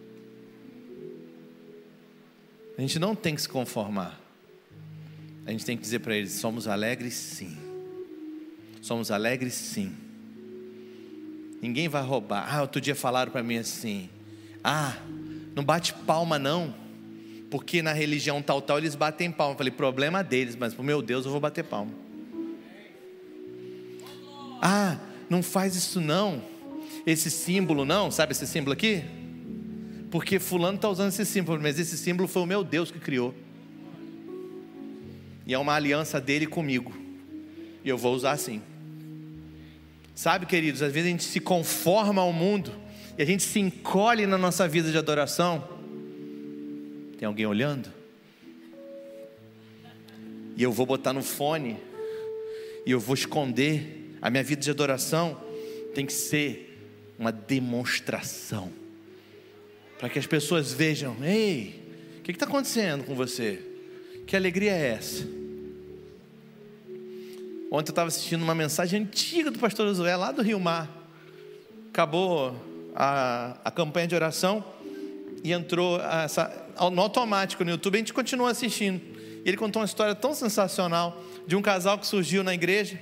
A gente não tem que se conformar. A gente tem que dizer para eles: somos alegres sim. Somos alegres sim. Ninguém vai roubar. Ah, outro dia falaram para mim assim: ah, não bate palma não, porque na religião tal, tal eles batem palma. Eu falei, problema deles, mas pro meu Deus eu vou bater palma. Ah, não faz isso não, esse símbolo não, sabe esse símbolo aqui? Porque fulano está usando esse símbolo, mas esse símbolo foi o meu Deus que criou. E é uma aliança dele comigo. E eu vou usar assim. Sabe, queridos, às vezes a gente se conforma ao mundo e a gente se encolhe na nossa vida de adoração, tem alguém olhando? E eu vou botar no fone, e eu vou esconder. A minha vida de adoração tem que ser uma demonstração, para que as pessoas vejam: ei, o que está acontecendo com você? Que alegria é essa? Ontem eu estava assistindo uma mensagem antiga do pastor Josué, lá do Rio Mar. Acabou a, a campanha de oração e entrou essa, no automático no YouTube. A gente continua assistindo. E ele contou uma história tão sensacional de um casal que surgiu na igreja.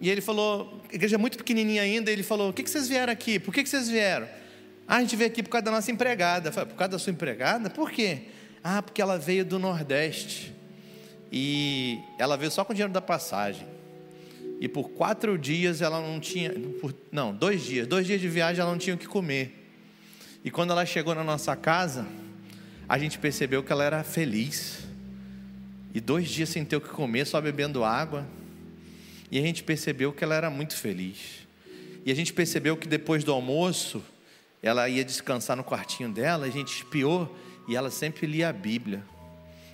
E ele falou, a igreja é muito pequenininha ainda. Ele falou: O que, que vocês vieram aqui? Por que, que vocês vieram? Ah, a gente veio aqui por causa da nossa empregada. Falei, por causa da sua empregada? Por quê? Ah, porque ela veio do Nordeste. E ela veio só com o dinheiro da passagem e por quatro dias ela não tinha, por, não, dois dias, dois dias de viagem ela não tinha o que comer. E quando ela chegou na nossa casa, a gente percebeu que ela era feliz. E dois dias sem ter o que comer, só bebendo água. E a gente percebeu que ela era muito feliz. E a gente percebeu que depois do almoço, ela ia descansar no quartinho dela, a gente espiou e ela sempre lia a Bíblia.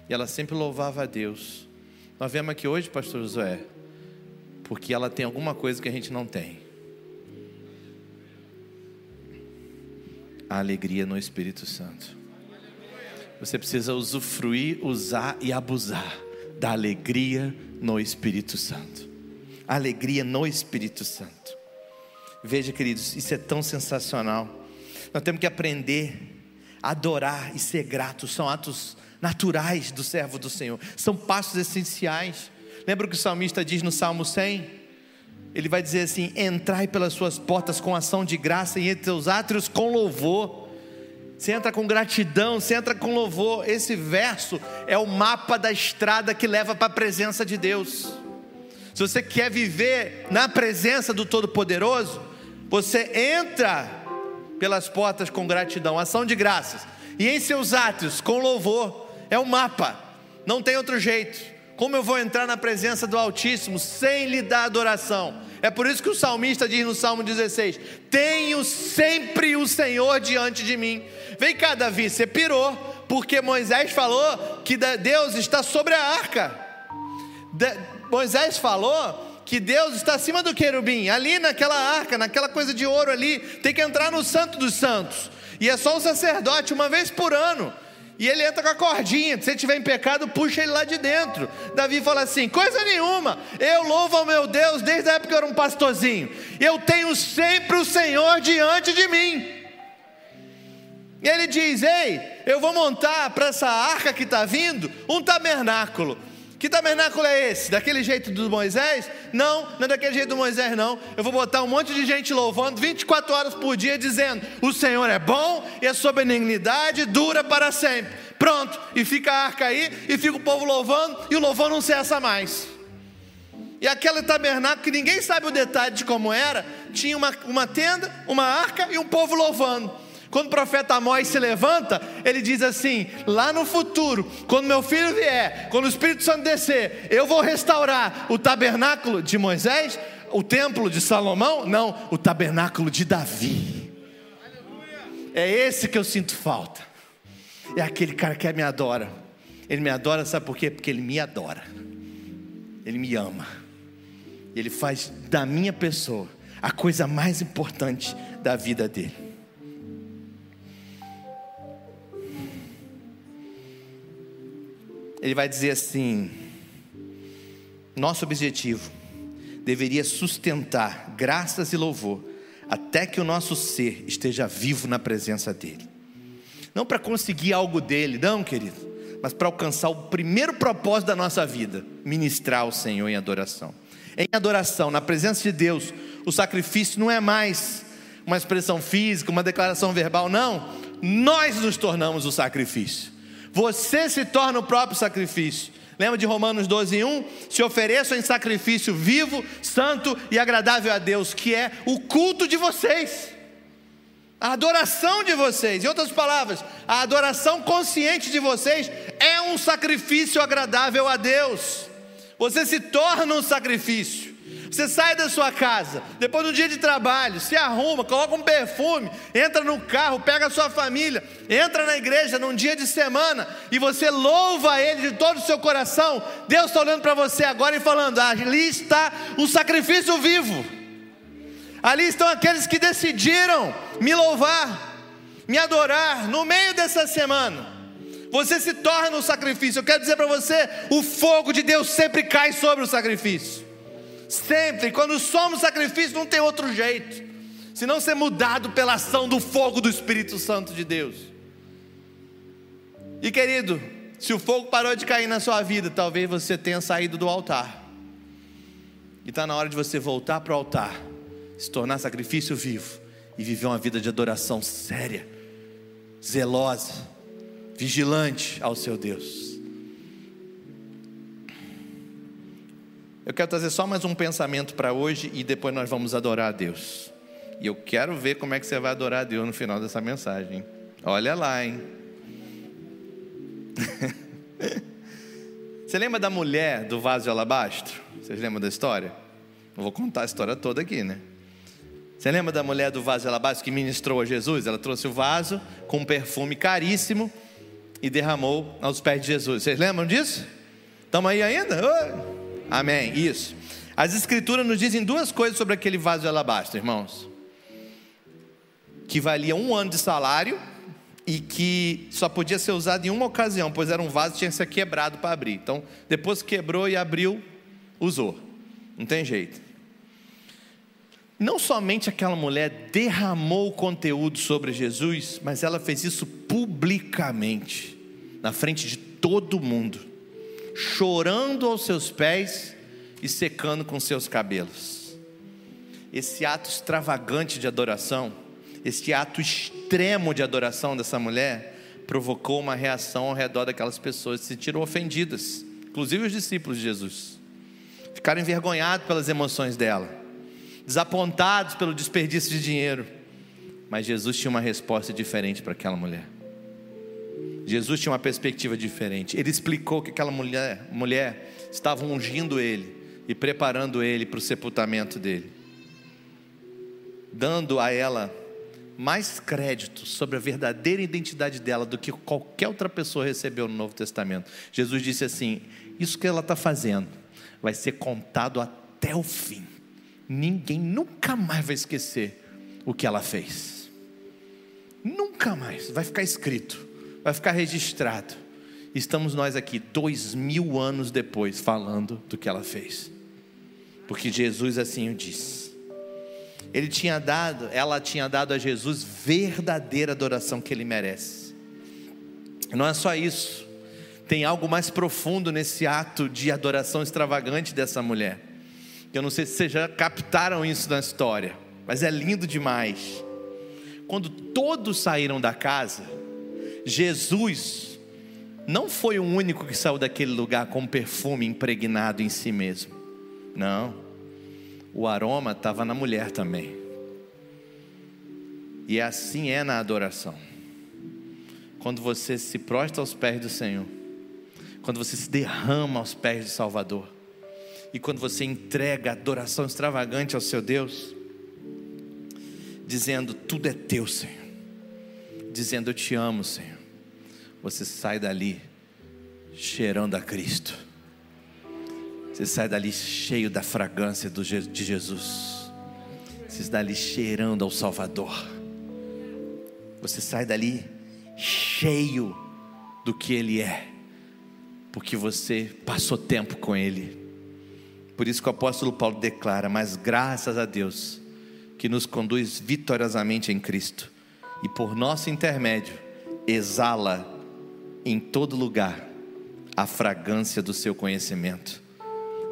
E ela sempre louvava a Deus. Nós vemos aqui hoje, pastor Josué, porque ela tem alguma coisa que a gente não tem. A alegria no Espírito Santo. Você precisa usufruir, usar e abusar da alegria no Espírito Santo. alegria no Espírito Santo. Veja, queridos, isso é tão sensacional. Nós temos que aprender a adorar e ser gratos. São atos naturais do servo do Senhor. São passos essenciais. Lembra o que o salmista diz no Salmo 100? Ele vai dizer assim: Entrai pelas suas portas com ação de graça e entre seus átrios com louvor. Você entra com gratidão, você entra com louvor. Esse verso é o mapa da estrada que leva para a presença de Deus. Se você quer viver na presença do Todo-Poderoso, você entra pelas portas com gratidão, ação de graças, e em seus átrios com louvor. É o mapa, não tem outro jeito. Como eu vou entrar na presença do Altíssimo sem lhe dar adoração? É por isso que o salmista diz no Salmo 16: Tenho sempre o Senhor diante de mim. Vem cá, Davi, você pirou, porque Moisés falou que Deus está sobre a arca. De, Moisés falou que Deus está acima do querubim, ali naquela arca, naquela coisa de ouro ali, tem que entrar no Santo dos Santos. E é só o sacerdote, uma vez por ano. E ele entra com a cordinha. Se ele estiver em pecado, puxa ele lá de dentro. Davi fala assim: coisa nenhuma. Eu louvo ao meu Deus desde a época que eu era um pastorzinho. Eu tenho sempre o Senhor diante de mim. E ele diz: Ei, eu vou montar para essa arca que está vindo um tabernáculo. Que tabernáculo é esse? Daquele jeito do Moisés? Não, não é daquele jeito do Moisés, não. Eu vou botar um monte de gente louvando 24 horas por dia, dizendo: O Senhor é bom e a sua benignidade dura para sempre. Pronto, e fica a arca aí, e fica o povo louvando, e o louvor não cessa mais. E aquele tabernáculo que ninguém sabe o detalhe de como era, tinha uma, uma tenda, uma arca e um povo louvando. Quando o profeta Amós se levanta, ele diz assim: lá no futuro, quando meu filho vier, quando o Espírito Santo descer, eu vou restaurar o tabernáculo de Moisés, o templo de Salomão, não, o tabernáculo de Davi. É esse que eu sinto falta. É aquele cara que me adora. Ele me adora, sabe por quê? Porque ele me adora. Ele me ama. Ele faz da minha pessoa a coisa mais importante da vida dele. Ele vai dizer assim: nosso objetivo deveria sustentar graças e louvor até que o nosso ser esteja vivo na presença dele. Não para conseguir algo dele, não, querido, mas para alcançar o primeiro propósito da nossa vida: ministrar ao Senhor em adoração. Em adoração, na presença de Deus, o sacrifício não é mais uma expressão física, uma declaração verbal, não. Nós nos tornamos o sacrifício. Você se torna o próprio sacrifício. Lembra de Romanos 12, 1? Se ofereçam em sacrifício vivo, santo e agradável a Deus, que é o culto de vocês, a adoração de vocês. Em outras palavras, a adoração consciente de vocês é um sacrifício agradável a Deus. Você se torna um sacrifício. Você sai da sua casa, depois do dia de trabalho, se arruma, coloca um perfume, entra no carro, pega a sua família, entra na igreja num dia de semana e você louva Ele de todo o seu coração. Deus está olhando para você agora e falando: ali está o sacrifício vivo. Ali estão aqueles que decidiram me louvar, me adorar no meio dessa semana. Você se torna um sacrifício. Eu quero dizer para você: o fogo de Deus sempre cai sobre o sacrifício. Sempre, quando somos sacrifício, não tem outro jeito, senão ser mudado pela ação do fogo do Espírito Santo de Deus. E querido, se o fogo parou de cair na sua vida, talvez você tenha saído do altar. E está na hora de você voltar para o altar, se tornar sacrifício vivo e viver uma vida de adoração séria, zelosa, vigilante ao seu Deus. Eu quero trazer só mais um pensamento para hoje e depois nós vamos adorar a Deus. E eu quero ver como é que você vai adorar a Deus no final dessa mensagem. Olha lá, hein? Você lembra da mulher do vaso de alabastro? Vocês lembram da história? Não vou contar a história toda aqui, né? Você lembra da mulher do vaso de alabastro que ministrou a Jesus? Ela trouxe o vaso com um perfume caríssimo e derramou aos pés de Jesus. Vocês lembram disso? Estamos aí ainda? Oi. Amém. Isso. As escrituras nos dizem duas coisas sobre aquele vaso de alabastro, irmãos. Que valia um ano de salário e que só podia ser usado em uma ocasião, pois era um vaso que tinha que ser quebrado para abrir. Então, depois quebrou e abriu, usou. Não tem jeito. Não somente aquela mulher derramou o conteúdo sobre Jesus, mas ela fez isso publicamente, na frente de todo mundo chorando aos seus pés e secando com seus cabelos. Esse ato extravagante de adoração, esse ato extremo de adoração dessa mulher, provocou uma reação ao redor daquelas pessoas que se sentiram ofendidas, inclusive os discípulos de Jesus. Ficaram envergonhados pelas emoções dela, desapontados pelo desperdício de dinheiro. Mas Jesus tinha uma resposta diferente para aquela mulher. Jesus tinha uma perspectiva diferente. Ele explicou que aquela mulher, mulher estava ungindo ele e preparando ele para o sepultamento dele, dando a ela mais crédito sobre a verdadeira identidade dela do que qualquer outra pessoa recebeu no Novo Testamento. Jesus disse assim: Isso que ela está fazendo vai ser contado até o fim. Ninguém nunca mais vai esquecer o que ela fez. Nunca mais, vai ficar escrito vai ficar registrado. Estamos nós aqui, dois mil anos depois, falando do que ela fez, porque Jesus assim o disse. Ele tinha dado, ela tinha dado a Jesus verdadeira adoração que ele merece. Não é só isso. tem algo mais profundo nesse ato de adoração extravagante dessa mulher. Eu não sei se vocês já captaram isso na história, mas é lindo demais. Quando todos saíram da casa, Jesus não foi o único que saiu daquele lugar com perfume impregnado em si mesmo. Não. O aroma estava na mulher também. E assim é na adoração. Quando você se prostra aos pés do Senhor, quando você se derrama aos pés do Salvador, e quando você entrega adoração extravagante ao seu Deus, dizendo: Tudo é teu, Senhor, dizendo: Eu te amo, Senhor, você sai dali cheirando a Cristo, você sai dali cheio da fragrância de Jesus, você sai dali cheirando ao Salvador, você sai dali cheio do que Ele é, porque você passou tempo com Ele. Por isso que o apóstolo Paulo declara: Mas graças a Deus, que nos conduz vitoriosamente em Cristo, e por nosso intermédio, exala em todo lugar a fragrância do seu conhecimento.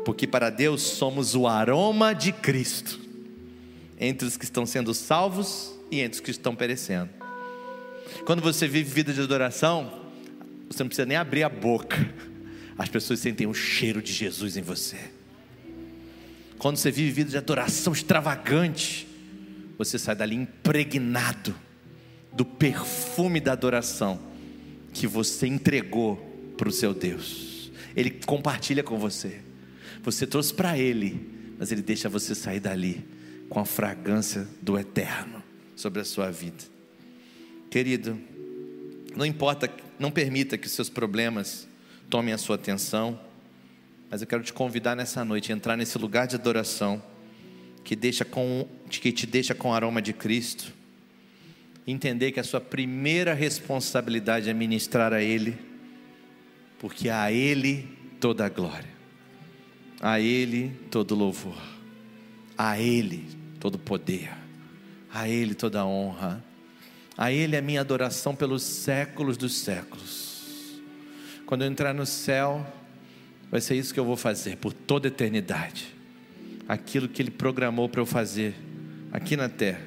Porque para Deus somos o aroma de Cristo, entre os que estão sendo salvos e entre os que estão perecendo. Quando você vive vida de adoração, você não precisa nem abrir a boca, as pessoas sentem o cheiro de Jesus em você. Quando você vive vida de adoração extravagante, você sai dali impregnado do perfume da adoração que você entregou para o seu Deus. Ele compartilha com você. Você trouxe para Ele, mas Ele deixa você sair dali com a fragrância do eterno sobre a sua vida. Querido, não importa, não permita que seus problemas tomem a sua atenção, mas eu quero te convidar nessa noite a entrar nesse lugar de adoração que, deixa com, que te deixa com o aroma de Cristo. Entender que a sua primeira responsabilidade é ministrar a Ele, porque a Ele toda a glória, a Ele todo louvor, a Ele todo poder, a Ele toda honra, a Ele a minha adoração pelos séculos dos séculos. Quando eu entrar no céu, vai ser isso que eu vou fazer por toda a eternidade. Aquilo que Ele programou para eu fazer aqui na terra,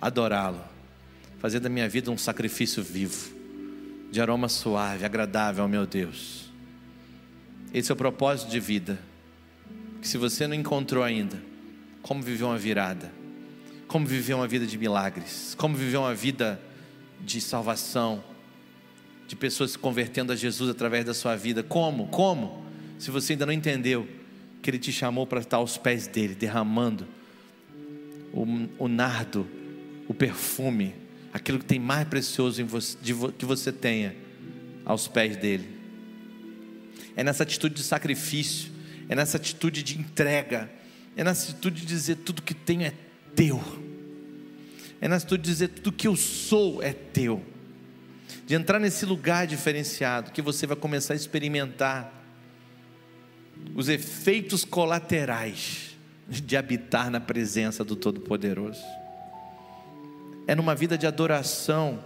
adorá-lo, fazer da minha vida um sacrifício vivo, de aroma suave, agradável ao meu Deus. Esse é o propósito de vida. Que se você não encontrou ainda, como viver uma virada, como viver uma vida de milagres, como viver uma vida de salvação, de pessoas se convertendo a Jesus através da sua vida. Como? Como? Se você ainda não entendeu que Ele te chamou para estar aos pés dele, derramando o, o nardo, o perfume, aquilo que tem mais precioso você, de, que você tenha aos pés dele. É nessa atitude de sacrifício, é nessa atitude de entrega, é nessa atitude de dizer tudo que tenho é teu. É nessa atitude de dizer tudo que eu sou é teu de entrar nesse lugar diferenciado, que você vai começar a experimentar os efeitos colaterais de habitar na presença do Todo-Poderoso. É numa vida de adoração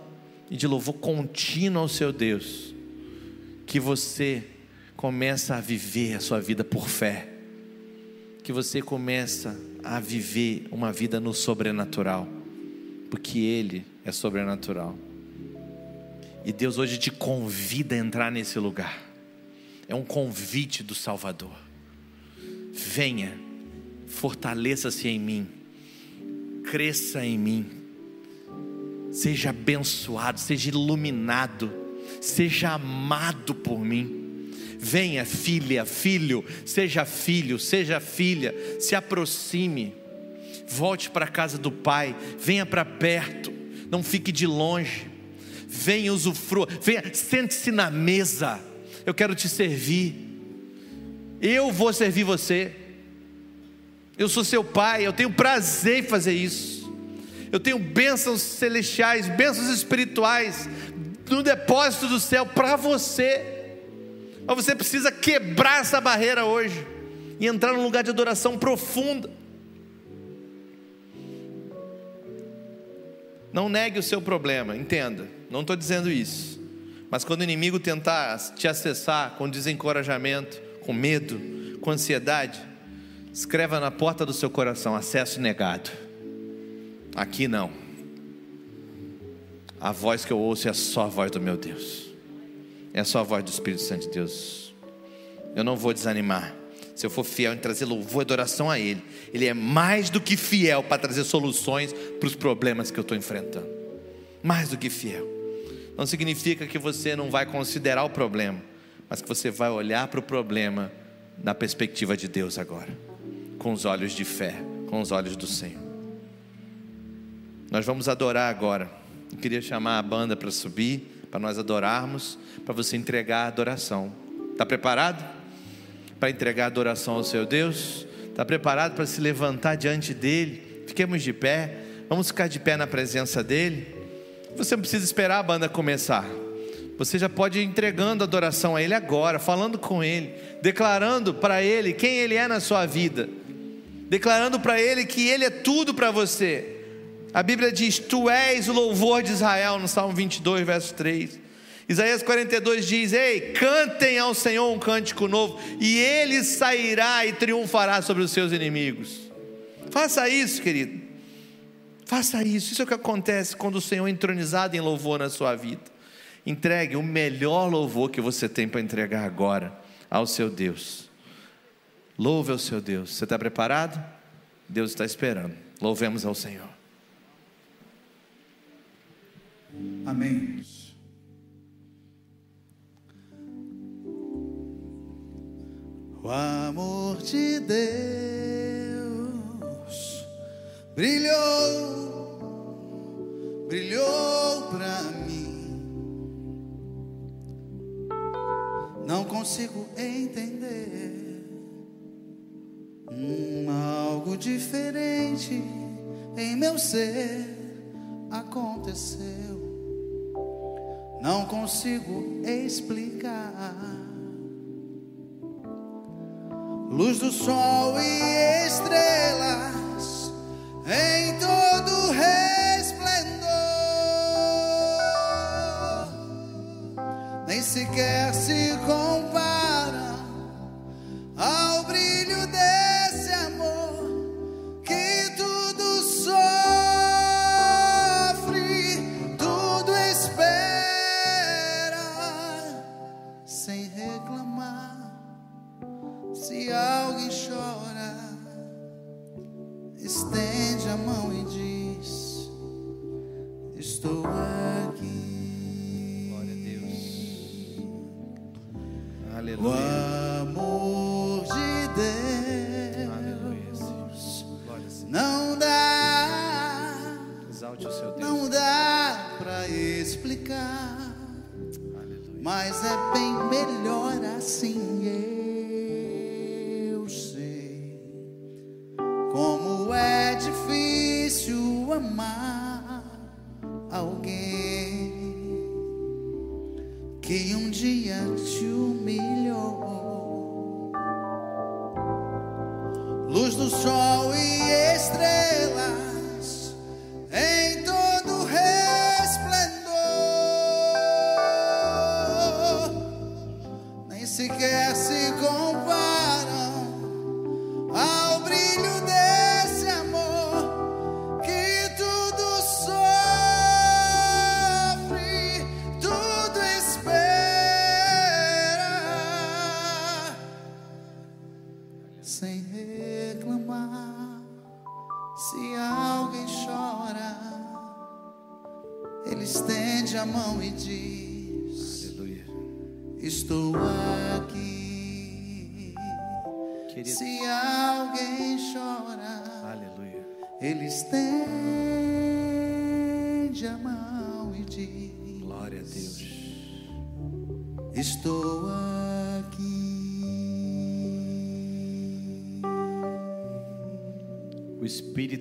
e de louvor contínuo ao seu Deus que você começa a viver a sua vida por fé, que você começa a viver uma vida no sobrenatural, porque Ele é sobrenatural. E Deus hoje te convida a entrar nesse lugar. É um convite do Salvador. Venha, fortaleça-se em mim, cresça em mim, seja abençoado, seja iluminado, seja amado por mim. Venha, filha, filho, seja filho, seja filha, se aproxime, volte para a casa do Pai, venha para perto, não fique de longe venha usufrua, venha, sente-se na mesa. Eu quero te servir. Eu vou servir você. Eu sou seu pai, eu tenho prazer em fazer isso. Eu tenho bênçãos celestiais, bênçãos espirituais no depósito do céu para você. Mas você precisa quebrar essa barreira hoje e entrar num lugar de adoração profunda. Não negue o seu problema, entenda, não estou dizendo isso. Mas quando o inimigo tentar te acessar com desencorajamento, com medo, com ansiedade, escreva na porta do seu coração: acesso negado. Aqui não. A voz que eu ouço é só a voz do meu Deus, é só a voz do Espírito Santo de Deus. Eu não vou desanimar. Se eu for fiel em trazer louvor e adoração a Ele, Ele é mais do que fiel para trazer soluções para os problemas que eu estou enfrentando. Mais do que fiel. Não significa que você não vai considerar o problema, mas que você vai olhar para o problema na perspectiva de Deus agora, com os olhos de fé, com os olhos do Senhor. Nós vamos adorar agora. Eu queria chamar a banda para subir, para nós adorarmos, para você entregar a adoração. Está preparado? Para entregar a adoração ao seu Deus? Está preparado para se levantar diante dele? Fiquemos de pé. Vamos ficar de pé na presença dele. Você não precisa esperar a banda começar. Você já pode ir entregando adoração a Ele agora, falando com Ele, declarando para Ele quem Ele é na sua vida, declarando para Ele que Ele é tudo para você. A Bíblia diz: Tu és o louvor de Israel, no Salmo 22, verso 3. Isaías 42 diz: Ei, cantem ao Senhor um cântico novo, e Ele sairá e triunfará sobre os seus inimigos. Faça isso, querido. Faça isso. Isso é o que acontece quando o Senhor é entronizado em louvor na sua vida. Entregue o melhor louvor que você tem para entregar agora ao seu Deus. Louve ao seu Deus. Você está preparado? Deus está esperando. Louvemos ao Senhor. Amém. O amor de Deus brilhou, brilhou pra mim. Não consigo entender hum, algo diferente em meu ser aconteceu. Não consigo explicar. Luz do sol e estrelas em todo resplendor. Nem sequer se compara ao brilho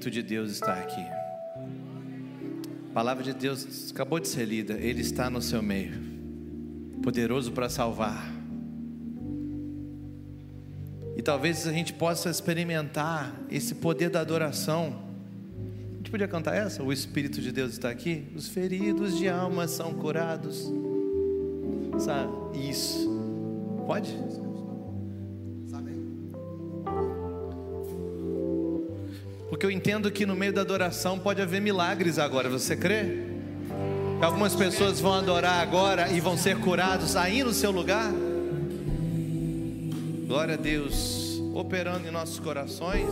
Espírito de Deus está aqui. A palavra de Deus acabou de ser lida. Ele está no seu meio, poderoso para salvar. E talvez a gente possa experimentar esse poder da adoração. A gente podia cantar essa? O Espírito de Deus está aqui. Os feridos de alma são curados. Sabe? Isso. Pode? Porque eu entendo que no meio da adoração pode haver milagres agora, você crê? Algumas pessoas vão adorar agora e vão ser curados aí no seu lugar? Glória a Deus, operando em nossos corações.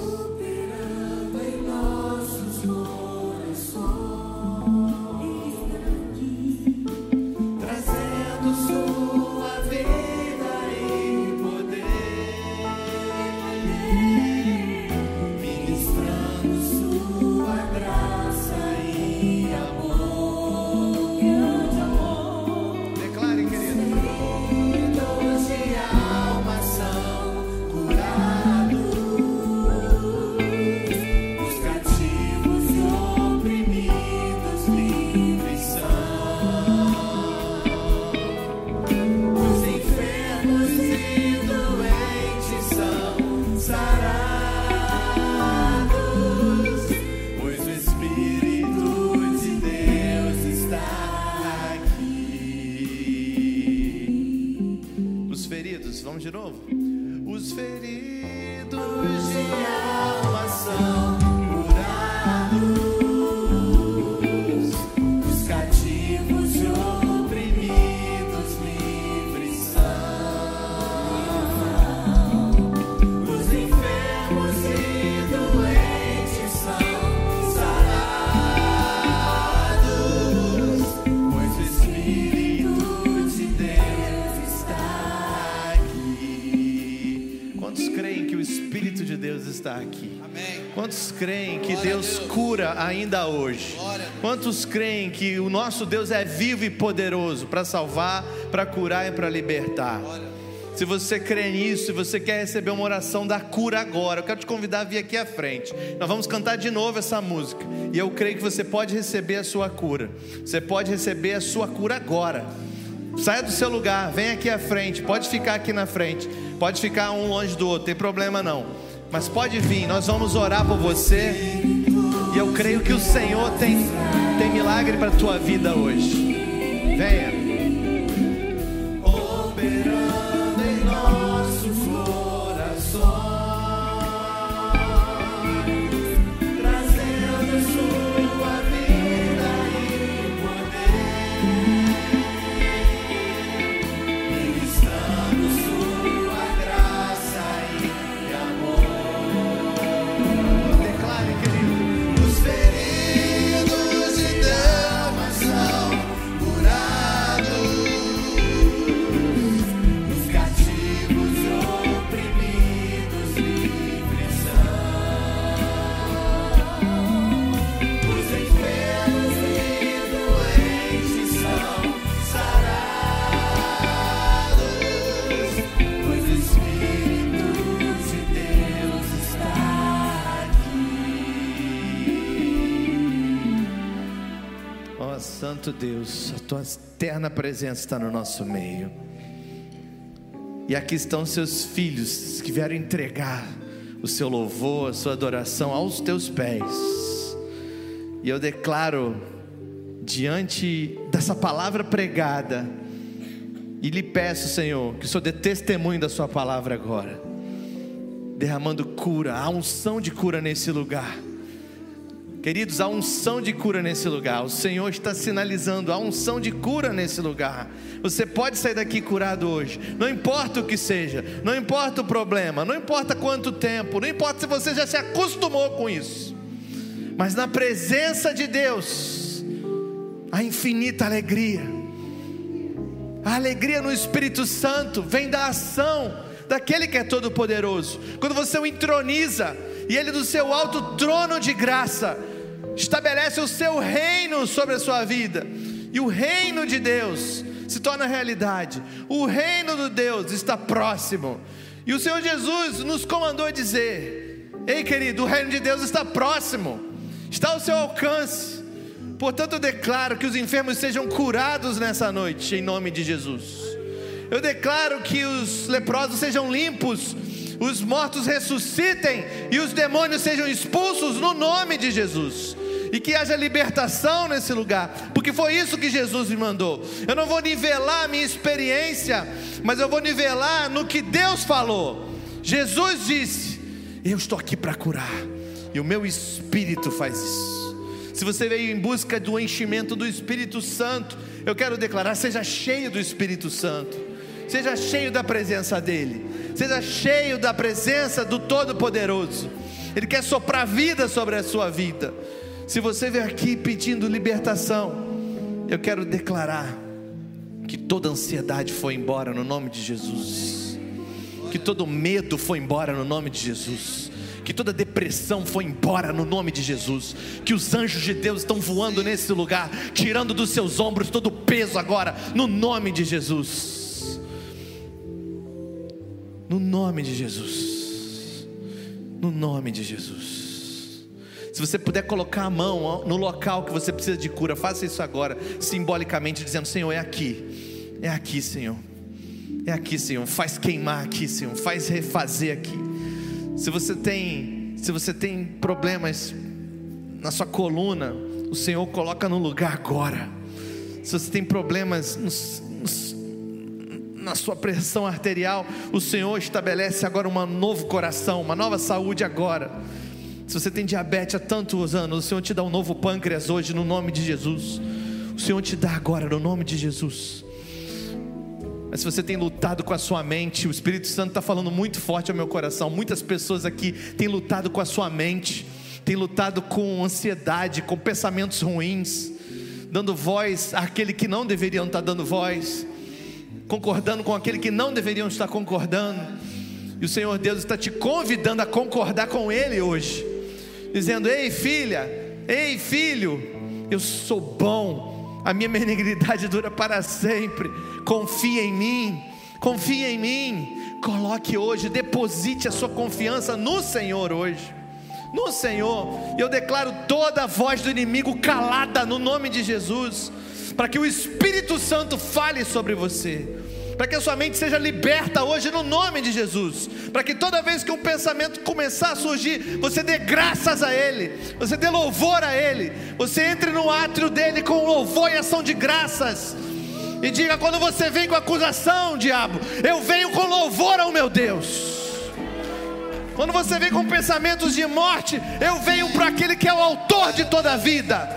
Ainda hoje? Quantos creem que o nosso Deus é vivo e poderoso para salvar, para curar e para libertar? Se você crê nisso, se você quer receber uma oração da cura agora, eu quero te convidar a vir aqui à frente. Nós vamos cantar de novo essa música. E eu creio que você pode receber a sua cura. Você pode receber a sua cura agora. Saia do seu lugar, vem aqui à frente. Pode ficar aqui na frente. Pode ficar um longe do outro, tem problema não. Mas pode vir, nós vamos orar por você. E eu creio que o Senhor tem, tem milagre para a tua vida hoje. Venha. Santo Deus, a tua eterna presença está no nosso meio. E aqui estão seus filhos que vieram entregar o seu louvor, a sua adoração aos teus pés. E eu declaro diante dessa palavra pregada e lhe peço, Senhor, que o Senhor dê testemunho da sua palavra agora. Derramando cura, a unção de cura nesse lugar. Queridos, a unção de cura nesse lugar. O Senhor está sinalizando a unção de cura nesse lugar. Você pode sair daqui curado hoje. Não importa o que seja, não importa o problema, não importa quanto tempo, não importa se você já se acostumou com isso. Mas na presença de Deus, a infinita alegria. A alegria no Espírito Santo vem da ação daquele que é todo poderoso. Quando você o entroniza e ele do seu alto trono de graça estabelece o seu reino sobre a sua vida. E o reino de Deus se torna realidade. O reino de Deus está próximo. E o Senhor Jesus nos comandou a dizer: Ei, querido, o reino de Deus está próximo, está ao seu alcance. Portanto, eu declaro que os enfermos sejam curados nessa noite, em nome de Jesus. Eu declaro que os leprosos sejam limpos, os mortos ressuscitem e os demônios sejam expulsos no nome de Jesus. e que haja libertação nesse lugar, porque foi isso que Jesus me mandou. Eu não vou nivelar a minha experiência, mas eu vou nivelar no que Deus falou. Jesus disse: Eu estou aqui para curar, e o meu espírito faz isso. Se você veio em busca do enchimento do Espírito Santo, eu quero declarar: seja cheio do Espírito Santo, seja cheio da presença dEle, seja cheio da presença do Todo-Poderoso. Ele quer soprar vida sobre a sua vida. Se você veio aqui pedindo libertação, eu quero declarar que toda ansiedade foi embora no nome de Jesus, que todo medo foi embora no nome de Jesus que toda depressão foi embora no nome de Jesus, que os anjos de Deus estão voando nesse lugar, tirando dos seus ombros todo o peso agora, no nome de Jesus. No nome de Jesus. No nome de Jesus. Se você puder colocar a mão no local que você precisa de cura, faça isso agora, simbolicamente, dizendo: Senhor, é aqui, é aqui, Senhor, é aqui, Senhor, faz queimar aqui, Senhor, faz refazer aqui. Se você tem, se você tem problemas na sua coluna, o Senhor coloca no lugar agora. Se você tem problemas nos, nos, na sua pressão arterial, o Senhor estabelece agora um novo coração, uma nova saúde agora. Se você tem diabetes há tantos anos, o Senhor te dá um novo pâncreas hoje no nome de Jesus. O Senhor te dá agora no nome de Jesus. Mas se você tem lutado com a sua mente, o Espírito Santo está falando muito forte ao meu coração. Muitas pessoas aqui têm lutado com a sua mente, têm lutado com ansiedade, com pensamentos ruins, dando voz àquele que não deveriam estar dando voz, concordando com aquele que não deveriam estar concordando. E o Senhor Deus está te convidando a concordar com Ele hoje, dizendo: Ei filha, ei filho, eu sou bom, a minha benignidade dura para sempre confia em mim, confia em mim. Coloque hoje, deposite a sua confiança no Senhor hoje. No Senhor, eu declaro toda a voz do inimigo calada no nome de Jesus, para que o Espírito Santo fale sobre você, para que a sua mente seja liberta hoje no nome de Jesus, para que toda vez que um pensamento começar a surgir, você dê graças a Ele, você dê louvor a Ele, você entre no átrio dele com louvor e ação de graças. E diga: quando você vem com acusação, diabo, eu venho com louvor ao meu Deus. Quando você vem com pensamentos de morte, eu venho para aquele que é o autor de toda a vida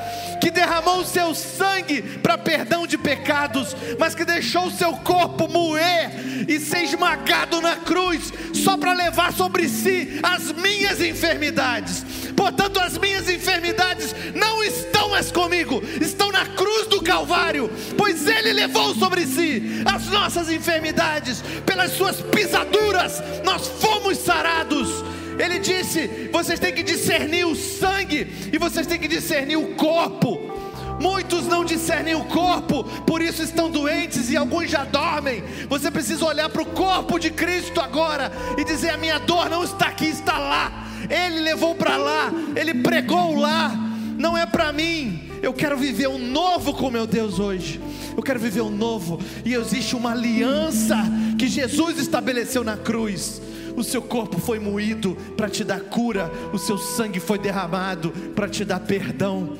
que derramou o seu sangue para perdão de pecados, mas que deixou o seu corpo moer e ser esmagado na cruz, só para levar sobre si as minhas enfermidades. Portanto, as minhas enfermidades não estão mais comigo, estão na cruz do Calvário, pois Ele levou sobre si as nossas enfermidades, pelas suas pisaduras nós fomos sarados. Ele disse: vocês têm que discernir o sangue e vocês têm que discernir o corpo. Muitos não discernem o corpo, por isso estão doentes e alguns já dormem. Você precisa olhar para o corpo de Cristo agora e dizer: a minha dor não está aqui, está lá. Ele levou para lá, ele pregou lá. Não é para mim. Eu quero viver um novo com meu Deus hoje. Eu quero viver um novo. E existe uma aliança que Jesus estabeleceu na cruz o seu corpo foi moído para te dar cura, o seu sangue foi derramado para te dar perdão.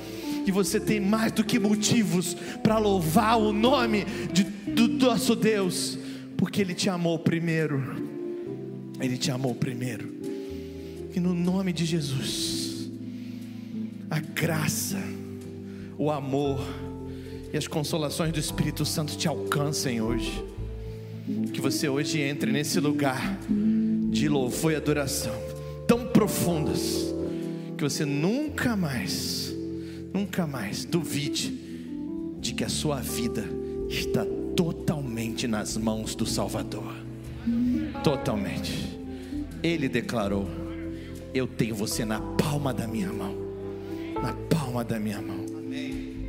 E você tem mais do que motivos para louvar o nome de, do nosso Deus, porque Ele te amou primeiro. Ele te amou primeiro. E no nome de Jesus, a graça, o amor e as consolações do Espírito Santo te alcancem hoje. Que você hoje entre nesse lugar de louvor e adoração tão profundas que você nunca mais, nunca mais duvide de que a sua vida está totalmente nas mãos do Salvador. Totalmente. Ele declarou: Eu tenho você na palma da minha mão. Na palma da minha mão.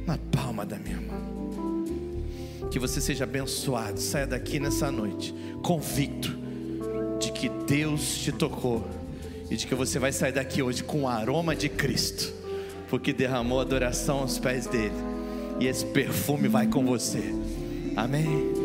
Na palma da minha mão. Que você seja abençoado. Saia daqui nessa noite convicto que Deus te tocou e de que você vai sair daqui hoje com o aroma de Cristo, porque derramou adoração aos pés dele, e esse perfume vai com você. Amém.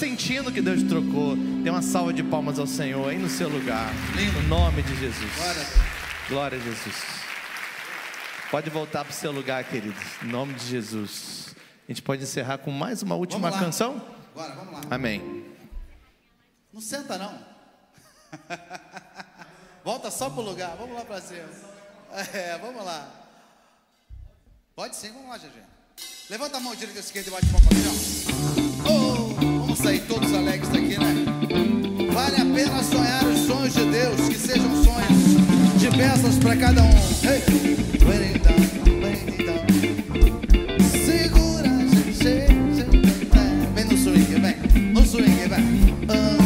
Sentindo que Deus te trocou, dê uma salva de palmas ao Senhor aí no seu lugar. No nome de Jesus. Glória a Deus. Glória a Jesus. Pode voltar para o seu lugar, queridos. Em nome de Jesus. A gente pode encerrar com mais uma última canção? Bora, vamos lá. Amém. Não senta não. Volta só pro lugar. Vamos lá pra cima. É, vamos lá. Pode sim, vamos lá, GG. Levanta a mão direita e esquerda e bate palma aqui, ó. Vamos sair todos alegres daqui, né? Vale a pena sonhar os sonhos de Deus, que sejam sonhos de bênçãos para cada um. Hey. Segura, gente. Vem no swing, vem. No swing, vem.